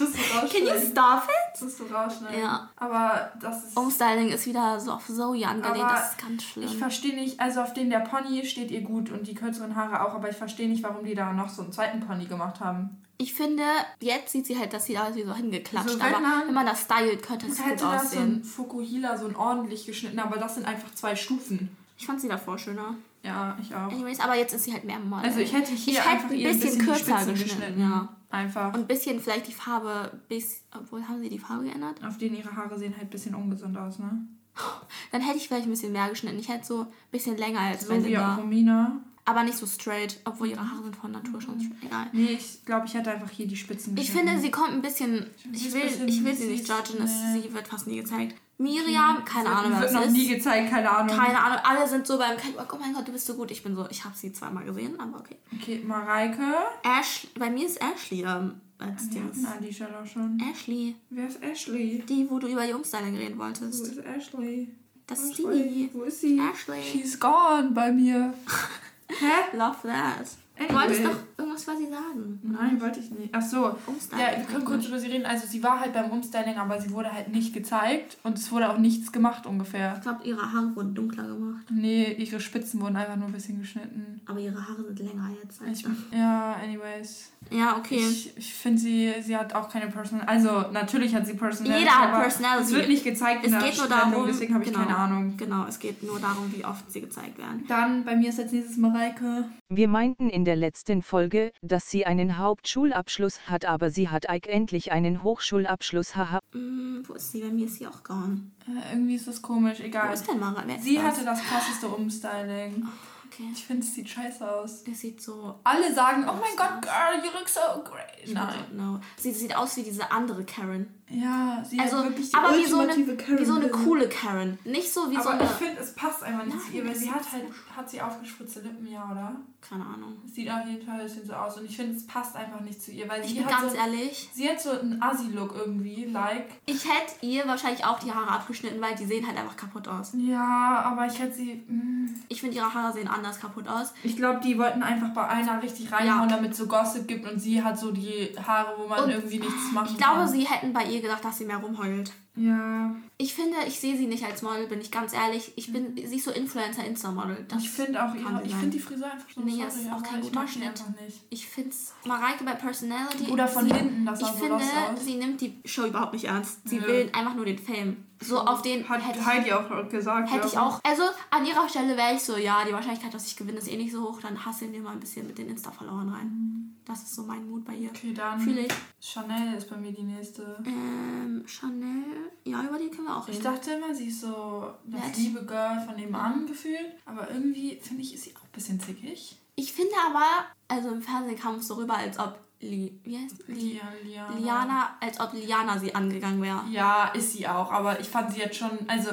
Speaker 2: Wirst du
Speaker 1: Can you stop it?
Speaker 2: Das wirst du rausschneiden.
Speaker 1: Ja.
Speaker 2: Aber das ist...
Speaker 1: Umstyling ist wieder so auf Zoe angelehnt,
Speaker 2: Aber
Speaker 1: das ist ganz schlimm.
Speaker 2: Ich verstehe nicht, also auf den der Pony steht ihr gut und die kürzeren Haare auch, aber ich verstehe nicht, warum die da noch so einen zweiten Pony gemacht haben.
Speaker 1: Ich finde, jetzt sieht sie halt, dass sie da wie so hingeklatscht.
Speaker 2: Also wenn
Speaker 1: aber
Speaker 2: man-
Speaker 1: wenn man das stylt, könnte es gut
Speaker 2: Hätte das so ein
Speaker 1: aussehen.
Speaker 2: Fukuhila so ein ordentlich geschnitten, aber das sind einfach zwei Stufen.
Speaker 1: Ich fand sie davor schöner.
Speaker 2: Ja, ich auch.
Speaker 1: Anyways, aber jetzt ist sie halt mehr Model.
Speaker 2: Also ich hätte hier
Speaker 1: Ich hätte
Speaker 2: einfach
Speaker 1: ein bisschen
Speaker 2: die
Speaker 1: kürzer
Speaker 2: Spitzen
Speaker 1: geschnitten, ja.
Speaker 2: Einfach.
Speaker 1: Und ein bisschen vielleicht die Farbe, bis, obwohl haben sie die Farbe geändert?
Speaker 2: Auf denen ihre Haare sehen halt ein bisschen ungesund aus, ne?
Speaker 1: Dann hätte ich vielleicht ein bisschen mehr geschnitten. Ich hätte so ein bisschen länger als bei
Speaker 2: So wie
Speaker 1: Linda.
Speaker 2: auch Romina.
Speaker 1: Aber nicht so straight, obwohl ihre Haare sind von Natur schon straight. Egal.
Speaker 2: Nee, ich glaube, ich hätte einfach hier die Spitzen
Speaker 1: Ich finde, sie kommt ein bisschen. Ich will,
Speaker 2: bisschen-
Speaker 1: ich will sie nicht judgen, es, sie wird fast nie gezeigt. Miriam, keine
Speaker 2: Wird-
Speaker 1: Ahnung, wer das
Speaker 2: noch
Speaker 1: ist.
Speaker 2: nie gezeigt, keine Ahnung.
Speaker 1: Keine Ahnung, alle sind so beim Catwalk, oh mein Gott, du bist so gut. Ich bin so, ich habe sie zweimal gesehen, aber okay.
Speaker 2: Okay, Mareike.
Speaker 1: Ash, bei mir ist Ashley ähm, als
Speaker 2: Die
Speaker 1: Dings.
Speaker 2: hatten Alicia doch schon.
Speaker 1: Ashley,
Speaker 2: Wer ist Ashley?
Speaker 1: die, wo du über Jungstyling reden
Speaker 2: Wo
Speaker 1: wolltest.
Speaker 2: ist Ashley?
Speaker 1: Das ist die.
Speaker 2: Wo ist sie?
Speaker 1: Ashley.
Speaker 2: She's gone bei mir. Hä?
Speaker 1: Love that. Du wolltest doch irgendwas quasi sagen.
Speaker 2: Nein, wollte ich nicht. Ach so.
Speaker 1: Umstyling.
Speaker 2: Ja, wir können kurz über sie reden. Also sie war halt beim Umstyling, aber sie wurde halt nicht gezeigt und es wurde auch nichts gemacht ungefähr.
Speaker 1: Ich glaube, ihre Haare wurden dunkler gemacht.
Speaker 2: Nee, ihre Spitzen wurden einfach nur ein bisschen geschnitten.
Speaker 1: Aber ihre Haare sind länger jetzt. Als
Speaker 2: Ich, ja, anyways.
Speaker 1: ja, okay.
Speaker 2: Ich, ich finde sie, sie hat auch keine Personal. Also natürlich hat sie Personality.
Speaker 1: Jeder hat Personality.
Speaker 2: Es wird nicht gezeigt in
Speaker 1: es
Speaker 2: der
Speaker 1: geht nur
Speaker 2: Sendung,
Speaker 1: darum,
Speaker 2: deswegen habe ich
Speaker 1: genau,
Speaker 2: keine Ahnung.
Speaker 1: Genau, es geht nur darum, wie oft sie gezeigt werden.
Speaker 2: Dann bei mir ist als nächstes Mareike.
Speaker 3: Wir meinten in der letzten Folge, dass sie einen Hauptschulabschluss hat, aber sie hat eigentlich einen Hochschulabschluss. Haha.
Speaker 1: Hm, wo ist sie? Bei mir ist sie auch gone.
Speaker 2: Äh, irgendwie ist das komisch,
Speaker 1: Wo
Speaker 2: egal.
Speaker 1: ist denn Mara? Wer ist
Speaker 2: Sie
Speaker 1: das?
Speaker 2: hatte das krasseste Umstyling.
Speaker 1: Okay.
Speaker 2: Ich finde, es sieht scheiße aus.
Speaker 1: Der sieht so.
Speaker 2: Alle sagen, oh mein Gott, girl, you look so great. Nein.
Speaker 1: know. Sie sieht aus wie diese andere Karen.
Speaker 2: Ja, sie
Speaker 1: Also,
Speaker 2: hat wirklich die
Speaker 1: aber wie so, eine,
Speaker 2: Karen.
Speaker 1: wie so eine coole Karen. Nicht so wie so
Speaker 2: Aber
Speaker 1: eine.
Speaker 2: ich finde, es passt einfach nicht zu
Speaker 1: Nein,
Speaker 2: ihr, weil sie hat halt, hat sie aufgespritzte Lippen, ja, oder?
Speaker 1: Keine Ahnung.
Speaker 2: Sieht auf jeden Fall ein bisschen so aus und ich finde, es passt einfach nicht zu ihr, weil
Speaker 1: Ich
Speaker 2: sie
Speaker 1: bin
Speaker 2: hat
Speaker 1: ganz
Speaker 2: so,
Speaker 1: ehrlich.
Speaker 2: sie hat so einen Assi-Look irgendwie, like.
Speaker 1: Ich hätte ihr wahrscheinlich auch die Haare abgeschnitten, weil die sehen halt einfach kaputt aus.
Speaker 2: Ja, aber ich hätte sie, mm,
Speaker 1: Ich finde, ihre Haare sehen anders kaputt aus.
Speaker 2: ich glaube, die wollten einfach bei einer richtig reinhauen, damit es so Gossip gibt und sie hat so die Haare, wo man
Speaker 1: Und
Speaker 2: irgendwie nichts machen
Speaker 1: Ich glaube,
Speaker 2: kann.
Speaker 1: sie hätten bei ihr gedacht, dass sie mehr rumheult.
Speaker 2: Ja,
Speaker 1: Ich finde, ich sehe sie nicht als Model, bin ich ganz ehrlich. Ich bin, sie ist so Influencer-Insta-Model. Das
Speaker 2: ich finde auch ihre, ich finde die Frisur einfach so
Speaker 1: Nee, das ist auch kein
Speaker 2: ich
Speaker 1: guter Schnitt. Ich finde es, Mareike bei Personality.
Speaker 2: Oder von
Speaker 1: sie,
Speaker 2: hinten, das sah
Speaker 1: Ich
Speaker 2: so
Speaker 1: finde,
Speaker 2: aus.
Speaker 1: sie nimmt die Show überhaupt nicht ernst. Sie
Speaker 2: Nö.
Speaker 1: will einfach nur den Fame. So auf den
Speaker 2: Hat
Speaker 1: hätte ich,
Speaker 2: Heidi auch gesagt.
Speaker 1: hätte ich
Speaker 2: ja.
Speaker 1: auch. Also an ihrer Stelle wäre ich so, ja, die Wahrscheinlichkeit, dass ich gewinne, ist eh nicht so hoch. Dann hasseln wir mal ein bisschen mit den Insta-Followern rein. Das ist so mein Mut bei ihr.
Speaker 2: Okay, dann.
Speaker 1: Fühle ich.
Speaker 2: Chanel ist bei mir die nächste.
Speaker 1: Ähm, Chanel. Ja, über die können wir auch
Speaker 2: Ich
Speaker 1: reden.
Speaker 2: dachte immer, sie ist so das liebe Girl von nebenan gefühlt. Aber irgendwie, finde ich, ist sie auch ein bisschen zickig.
Speaker 1: Ich finde aber, also im Fernsehen kam es so rüber, als ob Li, wie heißt Li,
Speaker 2: Lia, Liana.
Speaker 1: Liana, als ob Liana sie angegangen wäre.
Speaker 2: Ja, ist sie auch. Aber ich fand sie jetzt schon, also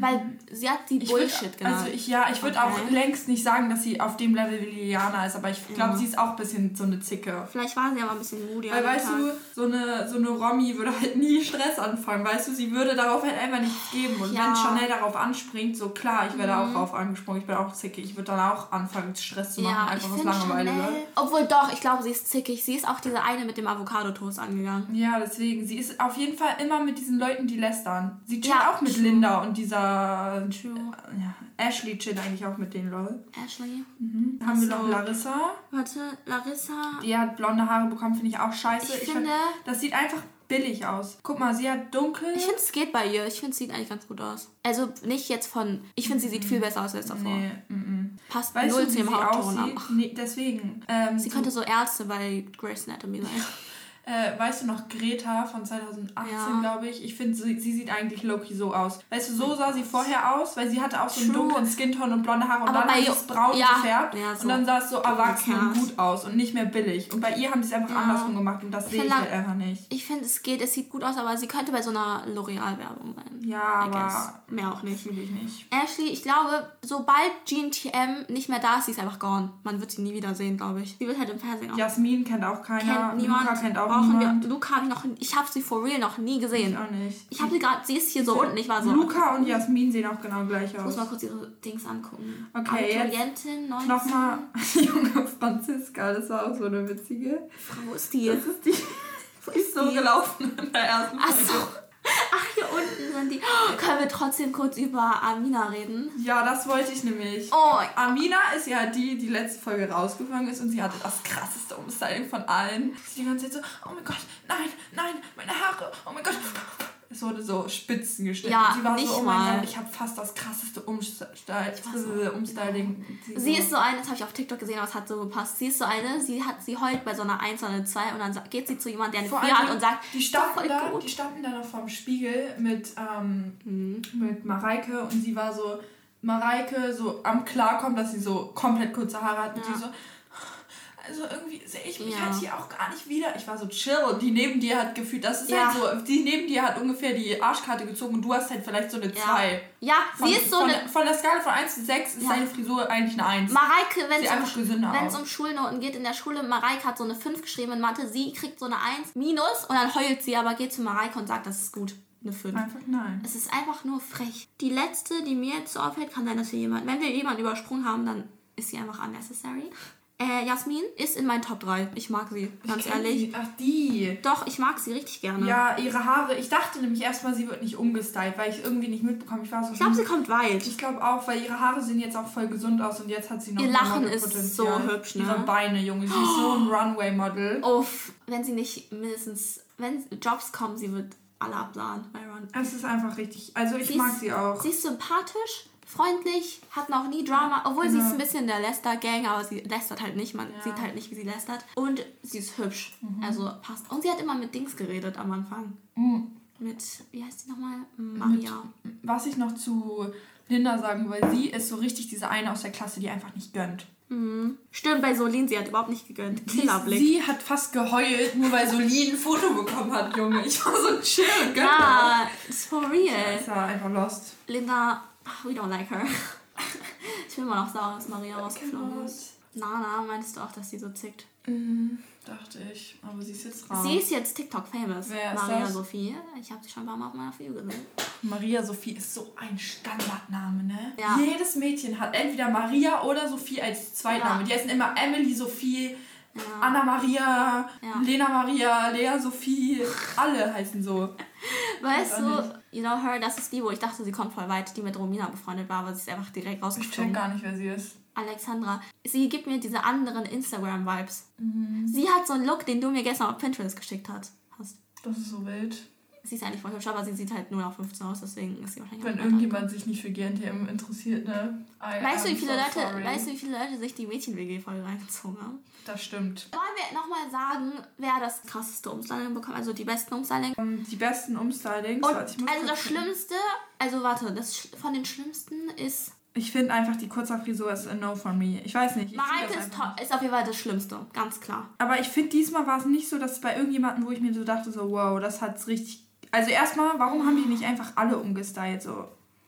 Speaker 1: Weil sie hat die Bullshit
Speaker 2: würd,
Speaker 1: genannt.
Speaker 2: Also ich, ja, ich würde
Speaker 1: Okay.
Speaker 2: auch längst nicht sagen, dass sie auf dem Level wie Liana ist. Aber ich glaube,
Speaker 1: Ja.
Speaker 2: sie ist auch ein bisschen so eine Zicke.
Speaker 1: Vielleicht war sie aber ein bisschen moody.
Speaker 2: Weil, weißt
Speaker 1: Tag.
Speaker 2: du, so eine, so eine Romy würde halt nie Stress anfangen, weißt du, sie würde darauf halt einfach nichts geben. Und
Speaker 1: Ja. Mhm.
Speaker 2: wenn Chanel darauf anspringt, so klar, ich werde auch darauf angesprungen, ich bin auch zickig, ich würde dann auch anfangen, Stress zu machen,
Speaker 1: Ja,
Speaker 2: einfach aus Langeweile.
Speaker 1: Chanel,
Speaker 2: ne?
Speaker 1: obwohl doch, ich glaube, sie ist zickig. Sie ist auch diese eine mit dem Avocado-Toast angegangen.
Speaker 2: Ja, deswegen, sie ist auf jeden Fall immer mit diesen Leuten, die lästern. Sie chillt
Speaker 1: Ja,
Speaker 2: auch mit
Speaker 1: true.
Speaker 2: Linda und dieser
Speaker 1: True.
Speaker 2: ja, Ashley chillt eigentlich auch mit denen, lol.
Speaker 1: Ashley.
Speaker 2: Dann haben wir
Speaker 1: Ach
Speaker 2: noch. Larissa.
Speaker 1: Warte, Larissa.
Speaker 2: Die hat blonde Haare bekommen, finde ich auch scheiße.
Speaker 1: Ich
Speaker 2: find,
Speaker 1: finde-
Speaker 2: das sieht einfach billig aus. Guck mal, sie hat dunkel.
Speaker 1: Ich finde, es geht bei ihr. Ich finde, es sieht eigentlich ganz gut aus. Also nicht jetzt von. Ich finde, sie sieht viel besser aus als davor.
Speaker 2: Nee, mm,
Speaker 1: Passt
Speaker 2: Weißt
Speaker 1: null zu ihrem Hautton. aber-
Speaker 2: Nee, deswegen. Ähm,
Speaker 1: Sie könnte so Ärzte bei Grey's Anatomy sein.
Speaker 2: Äh, weißt du noch Greta von 2018,
Speaker 1: Ja.
Speaker 2: glaube ich? Ich finde, sie, sie sieht eigentlich Loki so aus. Weißt du, so sah sie vorher aus, weil sie hatte auch so einen
Speaker 1: True.
Speaker 2: dunklen Skinton und blonde Haare und
Speaker 1: Aber
Speaker 2: dann
Speaker 1: bei
Speaker 2: hat sie
Speaker 1: ihr-
Speaker 2: es braun
Speaker 1: ja,
Speaker 2: gefärbt
Speaker 1: ja, so.
Speaker 2: und dann sah es so erwachsen und gut aus und nicht mehr billig. Und bei ihr haben sie es einfach andersrum gemacht und das sehe ich halt einfach nicht.
Speaker 1: Ich finde, es geht, es sieht gut aus, aber sie könnte bei so einer L'Oreal-Werbung sein.
Speaker 2: Ja, aber
Speaker 1: Mehr auch nicht.
Speaker 2: fühle ich nicht.
Speaker 1: Ashley, ich glaube, sobald GNTM nicht mehr da ist, sie ist einfach gone. Man wird sie nie wieder sehen, glaube ich. Sie wird halt im Fernsehen auch.
Speaker 2: Jasmin kennt auch keiner.
Speaker 1: kennt niemand.
Speaker 2: Luca kennt auch
Speaker 1: Brauchen
Speaker 2: niemand.
Speaker 1: Wir, Luca habe ich noch. Ich habe sie for real noch nie gesehen.
Speaker 2: Ich auch nicht.
Speaker 1: Ich habe sie gerade. Sie ist hier so unten. Ich war so.
Speaker 2: Luca und Jasmin sehen auch genau gleich
Speaker 1: Ich muss
Speaker 2: aus.
Speaker 1: mal kurz ihre Dings angucken.
Speaker 2: Okay,
Speaker 1: Abiturientin, 19.
Speaker 2: Nochmal junge Franziska, das war auch so eine witzige.
Speaker 1: Frau ist die.
Speaker 2: Das ist die.
Speaker 1: Wo
Speaker 2: Die ist so
Speaker 1: die?
Speaker 2: gelaufen in der ersten
Speaker 1: Ach
Speaker 2: Folge.
Speaker 1: so. Ach, hier unten sind die. Oh, können wir trotzdem kurz über Amina reden?
Speaker 2: Ja, das wollte ich nämlich.
Speaker 1: Oh,
Speaker 2: Amina ist ja die, die letzte Folge rausgefangen ist und sie hatte das krasseste Umstyling von allen. Sie die ganze Zeit so, oh mein Gott, nein, nein, meine Haare, oh mein Gott. Es wurde so Spitzen geschnitten.
Speaker 1: Ja,
Speaker 2: sie war
Speaker 1: nicht
Speaker 2: so, oh mein Gott, ich habe fast das krasseste Umstyling. Umstyling.
Speaker 1: Sie ist so eine, das habe ich auf TikTok gesehen, aber es hat so gepasst. Sie ist so eine, sie hat, sie heult bei so einer 1 oder eine 2 und dann geht sie zu jemandem, der eine
Speaker 2: Vor
Speaker 1: 4 hat und sagt,
Speaker 2: die
Speaker 1: "Ist
Speaker 2: standen, da,
Speaker 1: gut."
Speaker 2: die standen da noch vorm Spiegel mit, ähm,
Speaker 1: Mhm.
Speaker 2: mit Mareike und sie war so, Mareike so am Klarkommen, dass sie so komplett kurze Haare hat und
Speaker 1: Ja.
Speaker 2: sie so, also irgendwie sehe ich mich
Speaker 1: Ja.
Speaker 2: halt hier auch gar nicht wieder. Ich war so chill und die neben dir hat gefühlt, das ist
Speaker 1: Ja.
Speaker 2: halt so, die neben dir hat ungefähr die Arschkarte gezogen und du hast halt vielleicht so eine
Speaker 1: Ja.
Speaker 2: 2.
Speaker 1: Ja,
Speaker 2: Von,
Speaker 1: sie ist so
Speaker 2: von,
Speaker 1: eine.
Speaker 2: von der Skala von 1 zu 6 ist
Speaker 1: Ja.
Speaker 2: deine Frisur eigentlich eine 1.
Speaker 1: Mareike, wenn es um, um Schulnoten geht in der Schule, Mareike hat so eine 5 geschrieben in Mathe, sie kriegt so eine 1 minus und dann heult sie, aber geht zu Mareike und sagt, das ist gut. Eine 5.
Speaker 2: Einfach nein.
Speaker 1: Es ist einfach nur frech. Die letzte, die mir jetzt so auffällt, kann sein, dass wir jemanden, wenn wir jemanden übersprungen haben, dann ist sie einfach unnecessary. Äh, Jasmin ist in meinen Top 3. Ich mag sie, ganz ehrlich.
Speaker 2: die. Ach, die.
Speaker 1: Doch, ich mag sie richtig gerne.
Speaker 2: Ja, ihre Haare. Ich dachte nämlich erstmal, sie wird nicht umgestylt, weil ich irgendwie nicht mitbekomme. Ich war so.
Speaker 1: Ich glaube,
Speaker 2: hm.
Speaker 1: sie kommt weit.
Speaker 2: Ich glaube auch, weil ihre Haare sehen jetzt auch voll gesund aus und jetzt hat sie noch
Speaker 1: Ihr Lachen ist so hübsch, ne?
Speaker 2: Ihre Beine, Junge, sie ist so ein Runway-Model.
Speaker 1: Uff, wenn sie nicht mindestens, wenn Jobs kommen, sie wird alle absahen bei.
Speaker 2: Es ist einfach richtig. Also ich
Speaker 1: Sie
Speaker 2: mag
Speaker 1: ist-
Speaker 2: sie auch.
Speaker 1: Sie ist sympathisch, freundlich, hat noch nie Drama, obwohl sie
Speaker 2: Ja.
Speaker 1: ist ein bisschen der Lester-Gang, aber sie lästert halt nicht, man
Speaker 2: Ja.
Speaker 1: sieht halt nicht, wie sie lästert. Und sie ist hübsch,
Speaker 2: Mhm.
Speaker 1: also passt. Und sie hat immer mit Dings geredet am Anfang.
Speaker 2: Mhm.
Speaker 1: Mit, wie heißt sie nochmal? Maria.
Speaker 2: Was ich noch zu Linda sagen will, sie ist so richtig diese eine aus der Klasse, die einfach nicht gönnt.
Speaker 1: Mhm. Stimmt, bei Solin, sie hat überhaupt nicht gegönnt.
Speaker 2: Sie,
Speaker 1: Killerblick.
Speaker 2: sie hat fast geheult, nur weil Solin ein Foto bekommen hat, Junge. Ich war so chill und gönnt
Speaker 1: ja, it's for real.
Speaker 2: Das war einfach lost.
Speaker 1: Linda, we don't like her. ich bin immer noch sauer, dass Maria rausgeflogen
Speaker 2: Genau.
Speaker 1: ist. Nana, meinst du auch, dass sie so zickt?
Speaker 2: Mhm, dachte ich. Aber sie ist jetzt raus.
Speaker 1: Sie ist jetzt TikTok-famous. Maria
Speaker 2: das?
Speaker 1: Sophie. Ich habe sie schon ein paar Mal auf meiner Video gesehen.
Speaker 2: Maria Sophie ist so ein Standardname, ne?
Speaker 1: Ja.
Speaker 2: Jedes Mädchen hat entweder Maria oder Sophie als Zweitname.
Speaker 1: Ja.
Speaker 2: Die heißen immer Emily Sophie,
Speaker 1: Ja.
Speaker 2: Anna Maria,
Speaker 1: Ja.
Speaker 2: Lena Maria, Lea Sophie. Alle heißen so.
Speaker 1: Weißt du, you know her, das ist die, wo ich dachte, sie kommt voll weit, die mit Romina befreundet war, aber sie ist einfach direkt
Speaker 2: Ich check gar nicht, wer sie ist.
Speaker 1: Alexandra. Sie gibt mir diese anderen Instagram-Vibes.
Speaker 2: Mhm.
Speaker 1: Sie hat so einen Look, den du mir gestern auf Pinterest geschickt hast.
Speaker 2: Das ist so wild.
Speaker 1: Sie ist eigentlich voll hübsch, aber sie sieht halt nur noch 15 aus, deswegen ist sie wahrscheinlich
Speaker 2: Wenn irgendjemand sich nicht für GNTM interessiert, ne? I
Speaker 1: Weißt du, wie viele
Speaker 2: so
Speaker 1: Leute,
Speaker 2: sorry.
Speaker 1: weißt du, wie viele Leute sich die Mädchen-WG-Folge reingezogen haben?
Speaker 2: Das stimmt.
Speaker 1: Wollen wir nochmal sagen, wer das krasseste Umstyling bekommt, also die besten Umstyling?
Speaker 2: Ähm, Die besten Umstylings.
Speaker 1: Und
Speaker 2: muss
Speaker 1: also das
Speaker 2: gucken.
Speaker 1: Schlimmste, also warte, das von den Schlimmsten ist.
Speaker 2: Ich finde einfach, die Kurzhaarfrisur ist a no from me. Ich weiß nicht. ich
Speaker 1: Mareike ist,
Speaker 2: einfach
Speaker 1: to- ist auf jeden Fall das Schlimmste, ganz klar.
Speaker 2: Aber ich finde, diesmal war es nicht so, dass es bei irgendjemandem, wo ich mir so dachte, so, wow, das hat's richtig. Also erstmal, warum haben die nicht einfach alle umgestylt? So?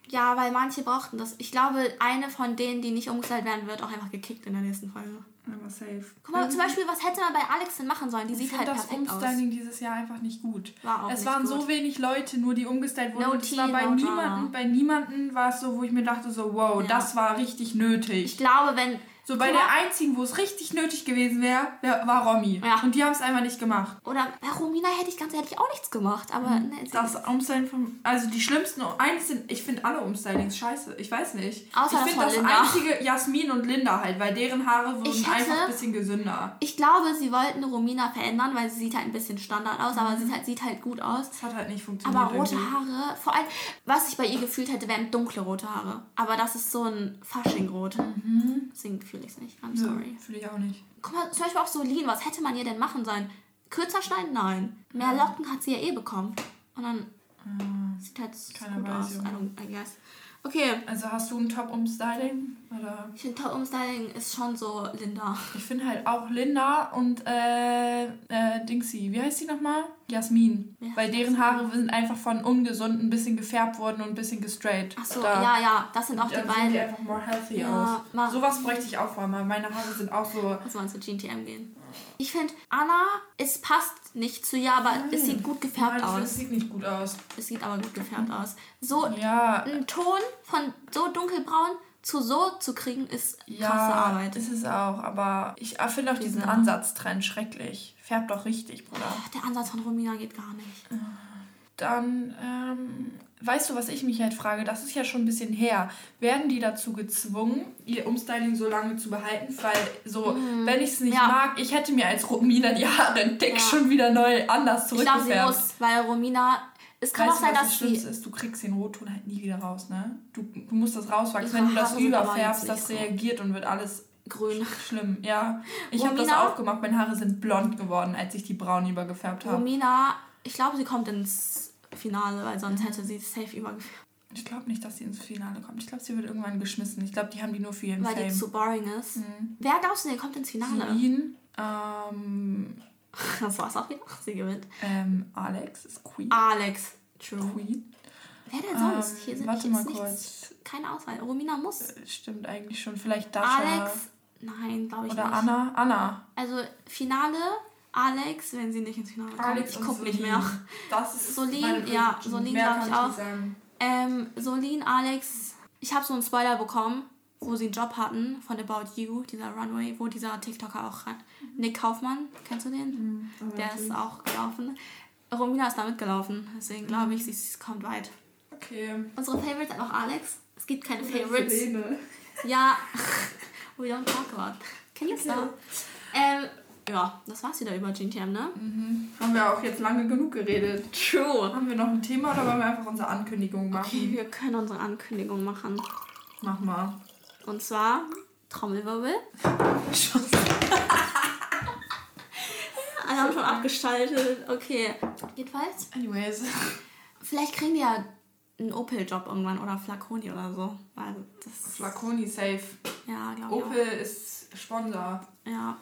Speaker 1: Ja, weil manche brauchten das. Ich glaube, eine von denen, die nicht umgestylt werden, wird auch einfach gekickt in der nächsten Folge.
Speaker 2: Aber safe.
Speaker 1: Guck mal, zum Beispiel, was hätte man bei Alex denn machen sollen? Die
Speaker 2: ich
Speaker 1: sieht halt
Speaker 2: das
Speaker 1: perfekt aus.
Speaker 2: Umstyling dieses Jahr einfach nicht gut.
Speaker 1: War auch
Speaker 2: es
Speaker 1: nicht
Speaker 2: waren
Speaker 1: gut.
Speaker 2: so wenig Leute, nur die umgestylt wurden.
Speaker 1: No
Speaker 2: und es war bei
Speaker 1: no
Speaker 2: niemanden, bei niemanden war es so, wo ich mir dachte, so, wow,
Speaker 1: Ja.
Speaker 2: das war richtig nötig.
Speaker 1: Ich glaube, wenn.
Speaker 2: so bei der einzigen, wo es richtig nötig gewesen wäre, wär, war Romy.
Speaker 1: Ja.
Speaker 2: Und die haben es einfach nicht gemacht.
Speaker 1: Oder bei Romina hätte ich ganz ehrlich auch nichts gemacht. Aber ne,
Speaker 2: Mhm. Das Umstyling von. Also die schlimmsten. Eins sind. Ich finde alle Umstylings scheiße. Ich weiß nicht.
Speaker 1: Außer
Speaker 2: ich
Speaker 1: das
Speaker 2: finde das
Speaker 1: Linda.
Speaker 2: einzige Jasmin und Linda halt, weil deren Haare wurden
Speaker 1: Ich hätte-
Speaker 2: einfach ein bisschen gesünder.
Speaker 1: Ich glaube, sie wollten Romina verändern, weil sie sieht halt ein bisschen Standard aus,
Speaker 2: Mhm.
Speaker 1: aber sie sieht halt, sieht halt gut aus.
Speaker 2: Das hat halt nicht funktioniert.
Speaker 1: Aber rote
Speaker 2: irgendwie.
Speaker 1: Haare, vor allem, was ich bei ihr gefühlt hätte, wären dunkle rote Haare. Aber das ist so ein Faschingrot. Deswegen fühle ich es nicht. I'm sorry.
Speaker 2: Fühle ich auch nicht.
Speaker 1: Guck mal, zum Beispiel auch Solin, was hätte man ihr denn machen sollen? Kürzer schneiden? Nein. Mehr Locken hat sie ja eh bekommen. Und dann sieht halt
Speaker 2: Keiner
Speaker 1: gut
Speaker 2: weiß,
Speaker 1: aus. I, I guess. Okay.
Speaker 2: Also hast du ein Top-Umstyling? Oder?
Speaker 1: Ich finde Top Umstyling ist schon so Linda.
Speaker 2: Ich finde halt auch Linda und äh, äh, Dingsy. Wie heißt sie nochmal? Jasmin.
Speaker 1: Wer
Speaker 2: Weil deren Haare sind einfach von ungesund ein bisschen gefärbt worden und ein bisschen gestraight.
Speaker 1: Achso, ja, ja, das sind auch die
Speaker 2: sehen die
Speaker 1: beiden.
Speaker 2: einfach more healthy
Speaker 1: Ja,
Speaker 2: aus. Sowas bräuchte ich auch mal. Meine Haare sind auch so.
Speaker 1: Muss man zu GNTM gehen. Ich finde, Anna, es passt nicht zu ihr, aber es sieht gut gefärbt
Speaker 2: Nein,
Speaker 1: aus.
Speaker 2: Es sieht nicht gut aus.
Speaker 1: Es sieht aber gut gefärbt aus. So
Speaker 2: Ja,
Speaker 1: ein Ton von so dunkelbraun zu so zu kriegen, ist krasse
Speaker 2: ja,
Speaker 1: Arbeit.
Speaker 2: ist es auch. Aber ich finde auch diesen
Speaker 1: Diese-
Speaker 2: Ansatztrend schrecklich. Färbt doch richtig, Bruder.
Speaker 1: Der Ansatz von Romina geht gar nicht.
Speaker 2: Dann, ähm, weißt du, was ich mich halt frage? Das ist ja schon ein bisschen her. Werden die dazu gezwungen, ihr Umstyling so lange zu behalten? Weil so, wenn ich es nicht
Speaker 1: Mhm. Ja.
Speaker 2: mag, ich hätte mir als Romina die Haare entdeckt
Speaker 1: Ja.
Speaker 2: schon wieder neu anders
Speaker 1: Ich glaube, sie
Speaker 2: zurückgefärbt.
Speaker 1: muss, weil Romina. Es kann
Speaker 2: Weißt
Speaker 1: auch
Speaker 2: du,
Speaker 1: sein,
Speaker 2: was
Speaker 1: dass
Speaker 2: das. Schlimmste ist? Du kriegst den Rotton halt nie wieder raus, ne? Du, du musst das rauswachsen. Wenn du das überfärbst, das
Speaker 1: nicht so.
Speaker 2: reagiert und wird alles
Speaker 1: Grün.
Speaker 2: schlimm. Ja, ich habe das auch gemacht. Meine Haare sind blond geworden, als ich die braun übergefärbt habe.
Speaker 1: Romina, ich glaube, sie kommt ins Finale, weil sonst hätte sie safe übergefärbt.
Speaker 2: Ich glaube nicht, dass sie ins Finale kommt. Ich glaube, sie wird irgendwann geschmissen. Ich glaube, die haben die nur für ihren
Speaker 1: Weil die
Speaker 2: Fame.
Speaker 1: zu boring ist.
Speaker 2: Mhm.
Speaker 1: Wer glaubst du denn kommt ins Finale?
Speaker 2: Celine, ähm,
Speaker 1: Das war's auch wieder. Sie gewinnt.
Speaker 2: ähm, Alex ist Queen.
Speaker 1: Alex. True.
Speaker 2: Queen.
Speaker 1: Wer denn sonst?
Speaker 2: Ähm,
Speaker 1: hier sind
Speaker 2: warte mal
Speaker 1: nichts,
Speaker 2: kurz.
Speaker 1: Keine Auswahl. Romina muss.
Speaker 2: Äh, Stimmt eigentlich schon. Vielleicht Dasha.
Speaker 1: Alex. Nein, glaube ich
Speaker 2: Oder
Speaker 1: nicht.
Speaker 2: Anna. Anna.
Speaker 1: Also Finale. Alex, wenn sie nicht ins Finale kommt.
Speaker 2: Alex
Speaker 1: ich
Speaker 2: und
Speaker 1: guck nicht mehr.
Speaker 2: Das ist
Speaker 1: Solin, ja. Solin
Speaker 2: Mehr
Speaker 1: glaub
Speaker 2: kann
Speaker 1: ich auch.
Speaker 2: sagen.
Speaker 1: Ähm, Solin, Alex. Ich habe so einen Spoiler bekommen. wo sie einen Job hatten von About You, dieser Runway, wo dieser TikToker auch rein. Nick Kaufmann, kennst du den? Der ist auch gelaufen. Romina ist da mitgelaufen, deswegen glaube ich, sie es kommt weit.
Speaker 2: Okay.
Speaker 1: Unsere Favorites auch Alex. Es gibt keine Favorites. Ja, we don't talk about. Can you stop? Ähm, ja, das war's wieder über GTM, ne?
Speaker 2: Haben wir auch jetzt lange genug geredet.
Speaker 1: True.
Speaker 2: Haben wir noch ein Thema oder wollen wir einfach unsere Ankündigung machen?
Speaker 1: Okay, wir können unsere Ankündigung machen.
Speaker 2: Mach mal.
Speaker 1: Und zwar Trommelwirbel. Alle haben schon abgestaltet. Okay. Jedenfalls,
Speaker 2: Anyways.
Speaker 1: vielleicht kriegen die ja einen Opel-Job irgendwann oder Flaconi oder so. Weil das,
Speaker 2: Flaconi safe.
Speaker 1: ja, glaube ich auch.
Speaker 2: Opel ist Sponsor.
Speaker 1: Ja.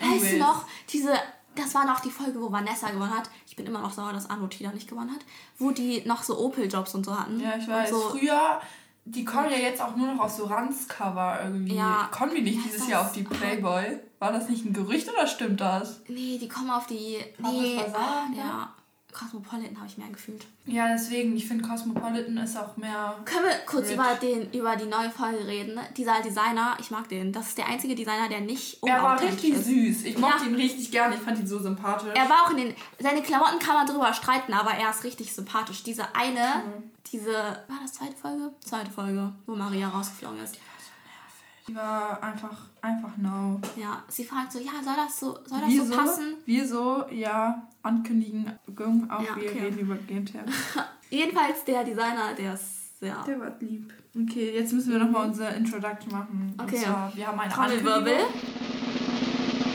Speaker 1: Weißt du noch, diese, das war noch die Folge, wo Vanessa gewonnen hat. Ich bin immer noch sauer, dass Arno Tida nicht gewonnen hat. Wo die noch so Opel-Jobs und so hatten.
Speaker 2: Ja, ich weiß.
Speaker 1: So,
Speaker 2: Früher, die kommen ja jetzt auch nur noch auf so Ranz-Cover irgendwie.
Speaker 1: Ja.
Speaker 2: Kommen die nicht dieses Jahr auf die Playboy? War das nicht ein Gerücht oder stimmt das?
Speaker 1: nee, die kommen auf die. Nee,
Speaker 2: Bazaar,
Speaker 1: ja. Cosmopolitan habe ich mehr gefühlt.
Speaker 2: Ja, deswegen, ich finde Cosmopolitan ist auch mehr.
Speaker 1: Können wir kurz
Speaker 2: Rich.
Speaker 1: über, den, über die neue Folge reden? Dieser Designer, ich mag den. Das ist der einzige Designer, der nicht
Speaker 2: Er war richtig
Speaker 1: ist.
Speaker 2: süß. Ich mochte
Speaker 1: Ja.
Speaker 2: ihn richtig gern. Ich fand ihn so sympathisch.
Speaker 1: Er war auch in den. Seine Klamotten kann man drüber streiten, aber er ist richtig sympathisch. Diese eine, diese. War das zweite Folge? Zweite Folge, wo Maria rausgeflogen ist.
Speaker 2: Die war einfach, einfach no.
Speaker 1: Ja, sie fragt so, ja, soll das so, soll das
Speaker 2: Wir
Speaker 1: so passen?
Speaker 2: wir so, ja, ankündigen, auch
Speaker 1: Ja,
Speaker 2: wir
Speaker 1: okay.
Speaker 2: reden über GMTM.
Speaker 1: Jedenfalls der Designer, der ist sehr.
Speaker 2: Der war lieb. Okay, jetzt müssen wir nochmal unsere Introduction machen. Und
Speaker 1: Okay.
Speaker 2: zwar, wir haben eine
Speaker 1: Trommelwirbel.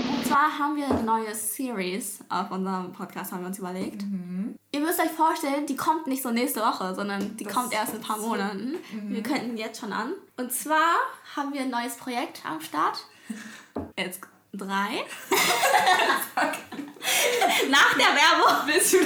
Speaker 1: Und zwar haben wir eine neue Series auf unserem Podcast, haben wir uns überlegt.
Speaker 2: Mhm.
Speaker 1: Ihr müsst euch vorstellen, die kommt nicht so nächste Woche, sondern die
Speaker 2: Das
Speaker 1: kommt erst in ein paar Monaten. Wir könnten jetzt schon an. Und zwar haben wir ein neues Projekt am Start. Jetzt drei. Nach der Werbung.
Speaker 2: Willst du...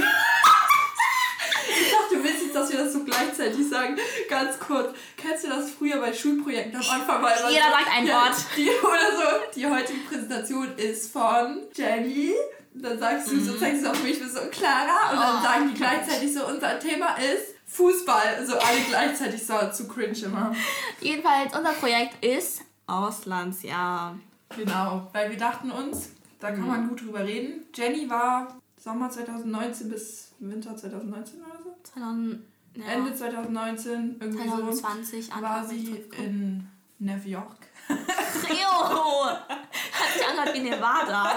Speaker 2: Ich dachte, du willst jetzt, dass wir das so gleichzeitig sagen. Ganz kurz. Kennst du das früher bei Schulprojekten am Anfang? Immer
Speaker 1: Jeder
Speaker 2: so,
Speaker 1: sagt ein
Speaker 2: ja,
Speaker 1: Wort.
Speaker 2: Die, oder so, die heutige Präsentation ist von Jenny. Dann sagst du so, zeigst du auf mich, bist so Clara. Und dann
Speaker 1: Mhm. Oh.
Speaker 2: sagen die gleichzeitig so, unser Thema ist Fußball. So alle gleichzeitig so zu cringe immer.
Speaker 1: Jedenfalls, unser Projekt ist Auslandsjahr.
Speaker 2: Genau, weil wir dachten uns, da kann man gut drüber reden. Jenny war Sommer 2019 bis Winter 2019 oder so.
Speaker 1: 2000, ja,
Speaker 2: Ende 2019, irgendwie
Speaker 1: 2020
Speaker 2: so, war
Speaker 1: Anfang
Speaker 2: sie in New York.
Speaker 1: Rio! Hat sich angehört wie Nevada.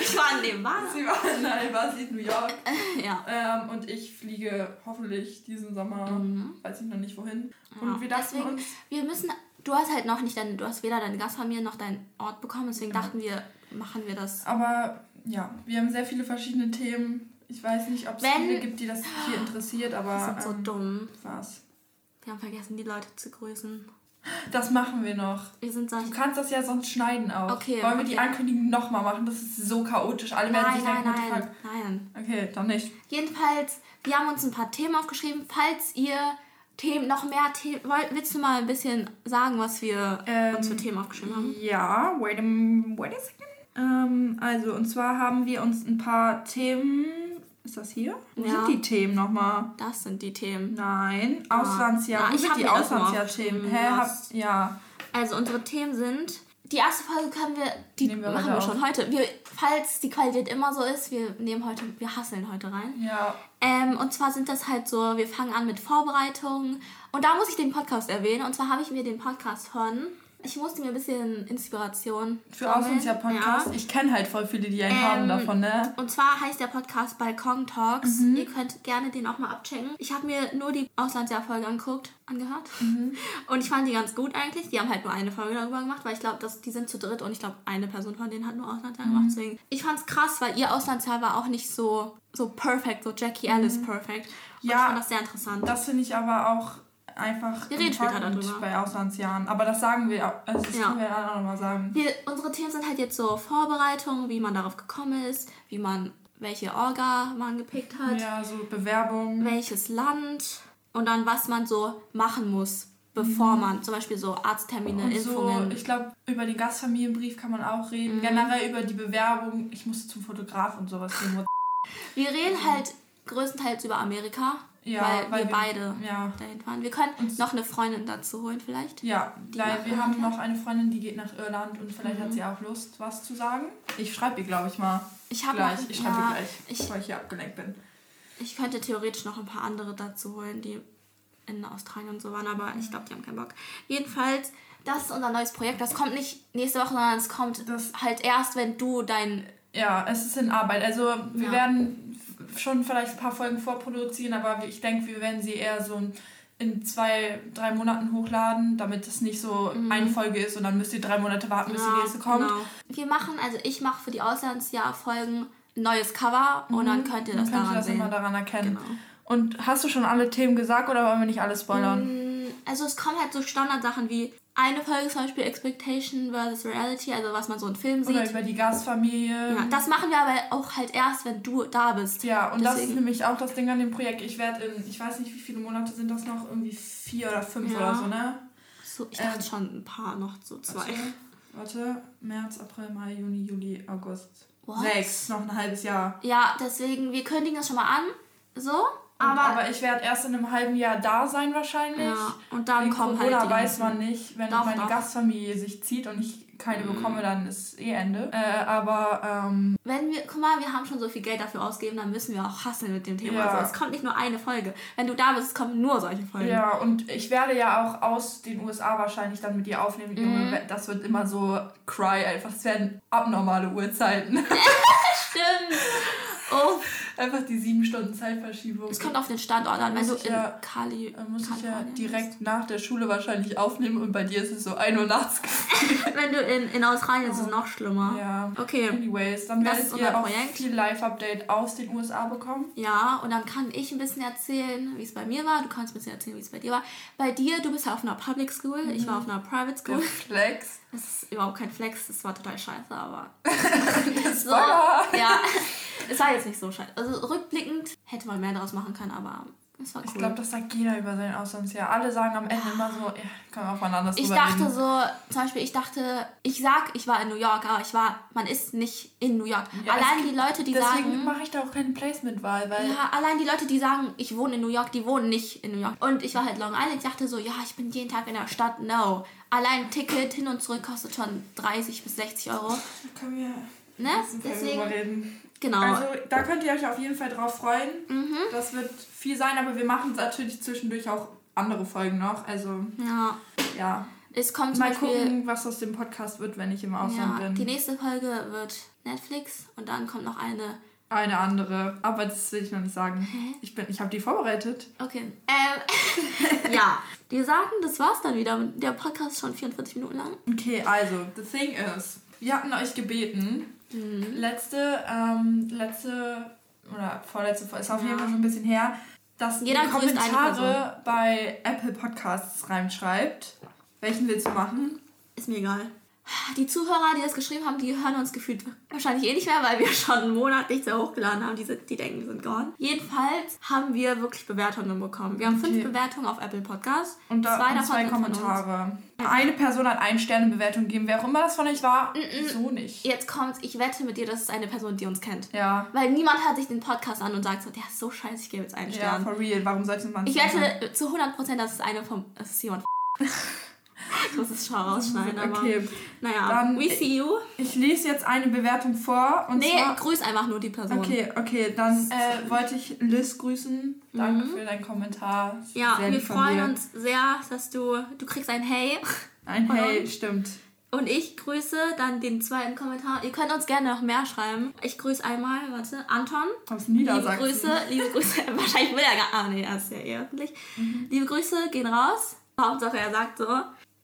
Speaker 1: Ich war in Nevada.
Speaker 2: Sie war, nein, war sie in New York.
Speaker 1: Ja.
Speaker 2: Ähm, und ich fliege hoffentlich diesen Sommer, weiß ich noch nicht wohin. Und
Speaker 1: Mhm. Ja,
Speaker 2: wir dachten
Speaker 1: deswegen-
Speaker 2: uns,
Speaker 1: Wir müssen. Du hast halt noch nicht deine, du hast weder deine Gastfamilie noch deinen Ort bekommen, deswegen
Speaker 2: Ja.
Speaker 1: dachten wir, machen wir das.
Speaker 2: aber ja, wir haben sehr viele verschiedene Themen. Ich weiß nicht, ob es viele gibt, die das hier interessiert, aber
Speaker 1: Wir sind so
Speaker 2: ähm,
Speaker 1: dumm.
Speaker 2: was.
Speaker 1: Wir haben vergessen, die Leute zu grüßen.
Speaker 2: Das machen wir noch.
Speaker 1: Wir sind solche.
Speaker 2: Du kannst das ja sonst schneiden auch.
Speaker 1: Okay,
Speaker 2: Wollen wir die. Ankündigung nochmal machen? Das ist so chaotisch. Alle werden
Speaker 1: Nein,
Speaker 2: sich
Speaker 1: nein,
Speaker 2: denken,
Speaker 1: nein,
Speaker 2: fuck?
Speaker 1: nein.
Speaker 2: Okay, dann nicht.
Speaker 1: Jedenfalls, wir haben uns ein paar Themen aufgeschrieben. Falls ihr Themen, noch mehr Themen, willst du mal ein bisschen sagen, was wir
Speaker 2: Ähm,
Speaker 1: uns für Themen aufgeschrieben haben?
Speaker 2: Ja, wait a, wait a second. Ähm, also, und zwar haben wir uns ein paar Themen. Ist das hier? Wo
Speaker 1: Ja.
Speaker 2: sind die Themen nochmal?
Speaker 1: Das sind die Themen.
Speaker 2: Nein, Auslandsjahr.
Speaker 1: Na,
Speaker 2: Wo
Speaker 1: ich
Speaker 2: sind die Auslandsjahr-Themen? Hä? Hab, ja.
Speaker 1: Also unsere Themen sind. Die erste Folge können wir, die
Speaker 2: Nehmen wir
Speaker 1: machen wir
Speaker 2: auf.
Speaker 1: schon heute. Wir, falls die Qualität immer so ist, wir nehmen heute, wir hasseln heute rein.
Speaker 2: Ja.
Speaker 1: Ähm, und zwar sind das halt so, wir fangen an mit Vorbereitungen. Und da muss ich den Podcast erwähnen. Und zwar habe ich mir den Podcast von, ich musste mir ein bisschen Inspiration
Speaker 2: Für. Auslandsjahr-Podcast.
Speaker 1: Ja.
Speaker 2: Ich kenne halt voll viele, die einen haben
Speaker 1: Ähm,
Speaker 2: davon, ne?
Speaker 1: Und zwar heißt der Podcast Balkon Talks.
Speaker 2: Mhm.
Speaker 1: Ihr könnt gerne den auch mal abchecken. Ich habe mir nur die Auslandsjahr-Folge angeguckt, angehört.
Speaker 2: Mhm.
Speaker 1: Und ich fand die ganz gut eigentlich. Die haben halt nur eine Folge darüber gemacht, weil ich glaube, die sind zu dritt und ich glaube, eine Person von denen hat nur Auslandsjahr
Speaker 2: Mhm.
Speaker 1: gemacht. Deswegen, ich fand's krass, weil ihr Auslandsjahr war auch nicht so, so perfekt, so Jackie Alice perfect. Und
Speaker 2: Mhm. Ja,
Speaker 1: ich fand das sehr interessant.
Speaker 2: Das finde ich aber auch einfach
Speaker 1: Wir reden später darüber.
Speaker 2: bei Auslandsjahren. Aber das sagen wir, auch- also das
Speaker 1: Ja.
Speaker 2: können wir dann auch nochmal sagen.
Speaker 1: Wir, unsere Themen sind halt jetzt so Vorbereitungen, wie man darauf gekommen ist, wie man, welche Orga man gepickt hat.
Speaker 2: Ja, so Bewerbung.
Speaker 1: welches Land und dann was man so machen muss, bevor man zum Beispiel so Arzttermine,
Speaker 2: Und so,
Speaker 1: Impfungen.
Speaker 2: ich glaube, über den Gastfamilienbrief kann man auch reden.
Speaker 1: Mhm.
Speaker 2: Generell über die Bewerbung. Ich musste zum Fotograf und sowas gehen.
Speaker 1: Wir reden halt größtenteils über Amerika.
Speaker 2: Ja,
Speaker 1: weil,
Speaker 2: weil
Speaker 1: wir
Speaker 2: wir-
Speaker 1: beide
Speaker 2: ja.
Speaker 1: dahin fahren. Wir können noch eine Freundin dazu holen vielleicht.
Speaker 2: Ja, weil wir haben noch eine Freundin, die geht nach Irland und vielleicht
Speaker 1: Mhm.
Speaker 2: hat sie auch Lust, was zu sagen. Ich schreibe ihr, glaube ich, mal.
Speaker 1: Ich habe
Speaker 2: gleich.
Speaker 1: noch,
Speaker 2: ich schreibe
Speaker 1: ja,
Speaker 2: ihr gleich,
Speaker 1: ich,
Speaker 2: weil ich hier abgelenkt bin.
Speaker 1: ich könnte theoretisch noch ein paar andere dazu holen, die in Australien und so waren, aber ich glaube, die haben keinen Bock. Jedenfalls, das ist unser neues Projekt. Das kommt nicht nächste Woche, sondern es kommt
Speaker 2: Das-
Speaker 1: halt erst, wenn du dein
Speaker 2: Ja, es ist in Arbeit. Also wir
Speaker 1: Ja.
Speaker 2: werden schon vielleicht ein paar Folgen vorproduzieren, aber ich denke, wir werden sie eher so in zwei, drei Monaten hochladen, damit es nicht so eine Folge ist und dann müsst ihr drei Monate warten, bis die nächste kommt.
Speaker 1: Mhm. Genau. Wir machen, also ich mache für die Auslandsjahr-Folgen ein neues Cover und dann könnt ihr das
Speaker 2: Mhm. Dann könnt ihr
Speaker 1: daran
Speaker 2: das
Speaker 1: sehen.
Speaker 2: immer daran erkennen.
Speaker 1: Genau.
Speaker 2: Und hast du schon alle Themen gesagt oder wollen wir nicht alles spoilern?
Speaker 1: Mm, Also es kommen halt so Standardsachen wie eine Folge zum Beispiel Expectation versus Reality, also was man so in Filmen sieht.
Speaker 2: Oder über die Gastfamilie.
Speaker 1: Ja, das machen wir aber auch halt erst, wenn du da bist.
Speaker 2: Ja, und das ist
Speaker 1: Deswegen-
Speaker 2: nämlich auch das Ding an dem Projekt. Ich werde in, ich weiß nicht, wie viele Monate sind das noch, irgendwie vier oder fünf
Speaker 1: Ja.
Speaker 2: oder so, ne?
Speaker 1: So, ich dachte
Speaker 2: Ähm,
Speaker 1: schon ein paar noch, so zwei.
Speaker 2: Warte, warte, März, April, Mai, Juni, Juli, August.
Speaker 1: What?
Speaker 2: Sechs, noch ein halbes Jahr.
Speaker 1: Ja, deswegen, wir kündigen das schon mal an. So, aber,
Speaker 2: aber, ich werde erst in einem halben Jahr da sein wahrscheinlich.
Speaker 1: ja, und dann
Speaker 2: Wegen
Speaker 1: kommen
Speaker 2: Corona
Speaker 1: halt die
Speaker 2: weiß man nicht. Wenn
Speaker 1: Doch,
Speaker 2: meine
Speaker 1: doch.
Speaker 2: Gastfamilie sich zieht und ich keine
Speaker 1: Mhm.
Speaker 2: bekomme, dann ist eh Ende. Äh, aber ähm,
Speaker 1: Wenn wir, guck mal, wir haben schon so viel Geld dafür ausgegeben, dann müssen wir auch hasseln mit dem Thema.
Speaker 2: Ja.
Speaker 1: Also, es kommt nicht nur eine Folge. Wenn du da bist, kommen nur solche Folgen.
Speaker 2: ja, und ich werde ja auch aus den USA wahrscheinlich dann mit dir aufnehmen.
Speaker 1: Mhm.
Speaker 2: Das wird immer so cry einfach. Es werden abnormale Uhrzeiten.
Speaker 1: Stimmt. Oh,
Speaker 2: einfach die sieben Stunden Zeitverschiebung.
Speaker 1: es kommt auf den Standort an. Wenn du in
Speaker 2: ja-
Speaker 1: Kali,
Speaker 2: muss ich ja direkt nach der Schule wahrscheinlich aufnehmen und bei dir ist es so 1 Uhr nachts.
Speaker 1: bist. Wenn du in, in Australien ist es noch schlimmer.
Speaker 2: Ja.
Speaker 1: Okay.
Speaker 2: Anyways, dann
Speaker 1: Das
Speaker 2: werdet ihr auch
Speaker 1: Projekt.
Speaker 2: viel Live-Update aus den USA bekommen.
Speaker 1: Ja, und dann kann ich ein bisschen erzählen, wie es bei mir war. Du kannst ein bisschen erzählen, wie es bei dir war. Bei dir, du bist ja auf einer Public School, ich war auf einer Private
Speaker 2: Der
Speaker 1: School.
Speaker 2: Flex.
Speaker 1: Das ist überhaupt kein Flex, das war total scheiße, aber. so,
Speaker 2: Spoiler!
Speaker 1: ja, es war jetzt nicht so scheiße. Also rückblickend hätte man mehr daraus machen können, aber es war cool.
Speaker 2: Ich glaube, das sagt jeder über sein Auslandsjahr. Alle sagen am Ende immer so, ja, können wir aufeinander
Speaker 1: Ich
Speaker 2: drüber
Speaker 1: dachte
Speaker 2: reden.
Speaker 1: so, zum Beispiel, ich dachte, ich sag, ich war in New York, aber ich war, man ist nicht in New York.
Speaker 2: Ja,
Speaker 1: allein die Leute, die
Speaker 2: Deswegen
Speaker 1: sagen.
Speaker 2: mache ich da auch keine Placement-Wahl, weil
Speaker 1: Ja, allein die Leute, die sagen, ich wohne in New York, die wohnen nicht in New York. Und ich war halt Long Island, ich dachte so, ja, ich bin jeden Tag in der Stadt. No. Allein ein Ticket hin und zurück kostet schon 30 bis 60 Euro.
Speaker 2: da können wir
Speaker 1: Ne? Deswegen. Genau.
Speaker 2: Also da könnt ihr euch auf jeden Fall drauf freuen.
Speaker 1: mhm.
Speaker 2: Das wird viel sein, aber wir machen natürlich zwischendurch auch andere Folgen noch. Also
Speaker 1: Ja.
Speaker 2: ja,
Speaker 1: Es kommt
Speaker 2: mal
Speaker 1: Beispiel.
Speaker 2: gucken, was aus dem Podcast wird, wenn ich im Ausland
Speaker 1: Ja,
Speaker 2: bin.
Speaker 1: die nächste Folge wird Netflix und dann kommt noch eine.
Speaker 2: Eine andere, aber das will ich noch nicht sagen. Ich bin, ich habe die vorbereitet.
Speaker 1: Okay. Ähm, ja. Wir sagen, das war's dann wieder. Der Podcast ist schon 44 Minuten lang.
Speaker 2: Okay, also, the thing is, wir hatten euch gebeten,
Speaker 1: Mhm.
Speaker 2: letzte, ähm, letzte oder vorletzte ist auf jeden. Fall schon ein bisschen her, dass
Speaker 1: Jeder
Speaker 2: ihr Kommentare bei Apple Podcasts reinschreibt. Welchen willst du machen?
Speaker 1: Ist mir egal. Die Zuhörer, die das geschrieben haben, die hören uns gefühlt wahrscheinlich eh nicht mehr, weil wir schon einen Monat nichts mehr hochgeladen haben. Die, sind, die denken, wir sind gone. Jedenfalls haben wir wirklich Bewertungen bekommen. Wir haben
Speaker 2: Okay.
Speaker 1: fünf Bewertungen auf Apple Podcast.
Speaker 2: Und, da,
Speaker 1: zwei
Speaker 2: und
Speaker 1: davon
Speaker 2: zwei
Speaker 1: von.
Speaker 2: Kommentare. Eine Person hat eine Sternebewertung gegeben. Wer auch immer das von euch war, so nicht.
Speaker 1: Jetzt kommt's, ich wette mit dir, das ist eine Person, die uns kennt.
Speaker 2: Ja.
Speaker 1: Weil niemand hört sich den Podcast an und sagt so, der ist so scheiße, ich gebe jetzt einen
Speaker 2: Ja,
Speaker 1: Stern.
Speaker 2: for real. Warum sollte man
Speaker 1: ich wette zu 100%, dass es eine vom. Es ist jemand. ich muss es schon rausschneiden, aber.
Speaker 2: Okay,
Speaker 1: Naja,
Speaker 2: Dann-
Speaker 1: we see you.
Speaker 2: ich lese jetzt eine Bewertung vor. Und
Speaker 1: Nee,
Speaker 2: zwar,
Speaker 1: grüß einfach nur die Person.
Speaker 2: Okay, okay, dann äh, wollte ich Liz grüßen. Danke für deinen Kommentar.
Speaker 1: Mhm. Ja,
Speaker 2: Sehr
Speaker 1: wir freuen uns sehr, dass du. Du kriegst ein Hey.
Speaker 2: Ein Hey, stimmt.
Speaker 1: Und ich grüße dann den zweiten Kommentar. Ihr könnt uns gerne noch mehr schreiben. Ich grüße einmal, warte, Anton.
Speaker 2: Aus
Speaker 1: Liebe
Speaker 2: Niedersachsen.
Speaker 1: Grüße, liebe Grüße. Wahrscheinlich will er gar. Ah, nee, er ist ja eh öffentlich. Liebe Grüße gehen raus. Hauptsache, er sagt so.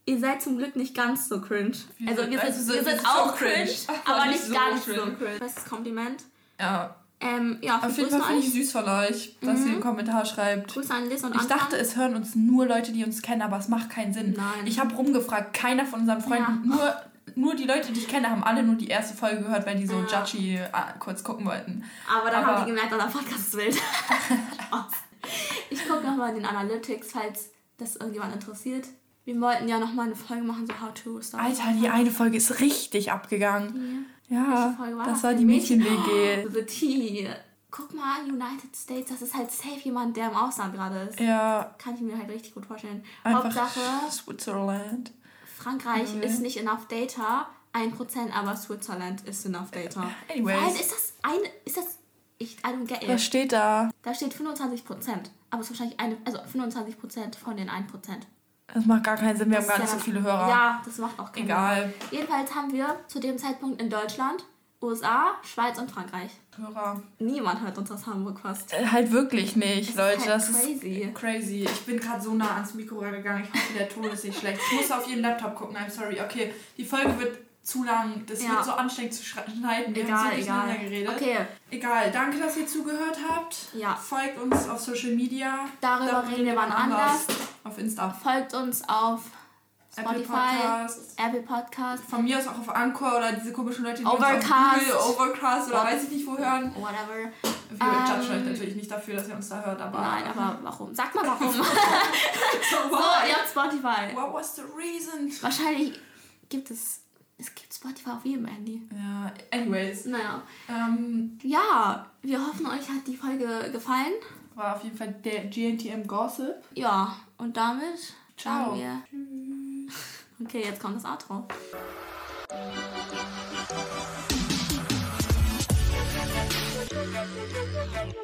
Speaker 1: Ihr seid zum Glück nicht ganz so cringe.
Speaker 2: Wir
Speaker 1: also, wir sind,
Speaker 2: also,
Speaker 1: wir sind auch cringe,
Speaker 2: cringe,
Speaker 1: aber,
Speaker 2: aber
Speaker 1: nicht
Speaker 2: nicht so
Speaker 1: ganz
Speaker 2: cringe.
Speaker 1: so cringe. Bestes Kompliment.
Speaker 2: Ja,
Speaker 1: Ähm, ja,
Speaker 2: auf jeden Fall finde ich süß von euch, dass ihr einen Kommentar schreibt.
Speaker 1: Grüße an Liz und
Speaker 2: Ich
Speaker 1: Anton.
Speaker 2: dachte, es hören uns nur Leute, die uns kennen, aber es macht keinen Sinn.
Speaker 1: Nein.
Speaker 2: Ich habe rumgefragt, keiner von unseren Freunden, nur, nur die Leute, die ich kenne, haben alle nur die erste Folge gehört, weil die so
Speaker 1: Ja.
Speaker 2: judgy äh, kurz gucken wollten.
Speaker 1: Aber dann
Speaker 2: Aber-
Speaker 1: haben die gemerkt, unser Podcast ist wild. Ich gucke nochmal in den Analytics, falls das irgendjemand interessiert. Wir wollten ja nochmal eine Folge machen, so How to Start.
Speaker 2: Alter, die eine Folge ist richtig abgegangen. Ja,
Speaker 1: Folge war
Speaker 2: das
Speaker 1: das
Speaker 2: war die Mädchen-WG.
Speaker 1: The Tea. guck mal, United States, das ist halt safe jemand, der im Ausland gerade ist.
Speaker 2: Ja,
Speaker 1: Kann ich mir halt richtig gut vorstellen.
Speaker 2: einfach
Speaker 1: Hauptsache,
Speaker 2: Switzerland.
Speaker 1: Frankreich
Speaker 2: Mhm.
Speaker 1: ist nicht enough data, 1%, aber Switzerland ist enough data.
Speaker 2: Anyways.
Speaker 1: Ist das eine, ist das, ich, I don't get it.
Speaker 2: Was steht da?
Speaker 1: Da steht 25%, aber es ist wahrscheinlich eine, also 25% von den 1%.
Speaker 2: Das macht gar keinen Sinn, wir haben
Speaker 1: Das
Speaker 2: gar
Speaker 1: ist
Speaker 2: nicht so
Speaker 1: ja-
Speaker 2: viele Hörer.
Speaker 1: Ja, das macht auch keinen
Speaker 2: Egal.
Speaker 1: Sinn. Jedenfalls haben wir zu dem Zeitpunkt in Deutschland, USA, Schweiz und Frankreich.
Speaker 2: Hörer.
Speaker 1: Niemand hört uns aus Hamburg fast.
Speaker 2: Äh, halt wirklich nicht,
Speaker 1: Das ist
Speaker 2: Leute.
Speaker 1: halt
Speaker 2: das
Speaker 1: crazy.
Speaker 2: ist crazy. Ich bin gerade so nah ans Mikro gegangen. Ich hoffe, der Ton ist nicht schlecht. Ich muss auf jeden Laptop gucken. I'm sorry. Okay, die Folge wird zu lang. Das
Speaker 1: Ja.
Speaker 2: wird so anstrengend zu schneiden. Wir haben
Speaker 1: Egal,
Speaker 2: so
Speaker 1: egal.
Speaker 2: geredet.
Speaker 1: Okay,
Speaker 2: Egal. Danke, dass ihr zugehört habt.
Speaker 1: Ja.
Speaker 2: Folgt uns auf Social Media.
Speaker 1: darüber reden wir wann anders.
Speaker 2: Auf Insta.
Speaker 1: Folgt uns auf
Speaker 2: Apple
Speaker 1: Spotify,
Speaker 2: Podcasts.
Speaker 1: Apple Podcast,
Speaker 2: Von mir aus auch auf Anchor oder diese komischen Leute, die
Speaker 1: Overcast.
Speaker 2: uns auf Google, Overcast oder
Speaker 1: What?
Speaker 2: weiß ich nicht wo hören.
Speaker 1: whatever.
Speaker 2: Wir
Speaker 1: Ähm,
Speaker 2: judgen euch natürlich nicht dafür, dass ihr uns da hört, aber...
Speaker 1: Nein, aber warum? Sag mal warum. so,
Speaker 2: so,
Speaker 1: ihr habt Spotify.
Speaker 2: What was the reason?
Speaker 1: Wahrscheinlich gibt es. Es gibt Spotify auf jedem Handy.
Speaker 2: Ja, anyways.
Speaker 1: Naja.
Speaker 2: Ähm,
Speaker 1: Ja, wir hoffen, euch hat die Folge gefallen.
Speaker 2: war auf jeden Fall der GNTM Gossip.
Speaker 1: Ja, und damit
Speaker 2: Ciao.
Speaker 1: wir. Okay, jetzt kommt das Outro.
Speaker 4: Thank.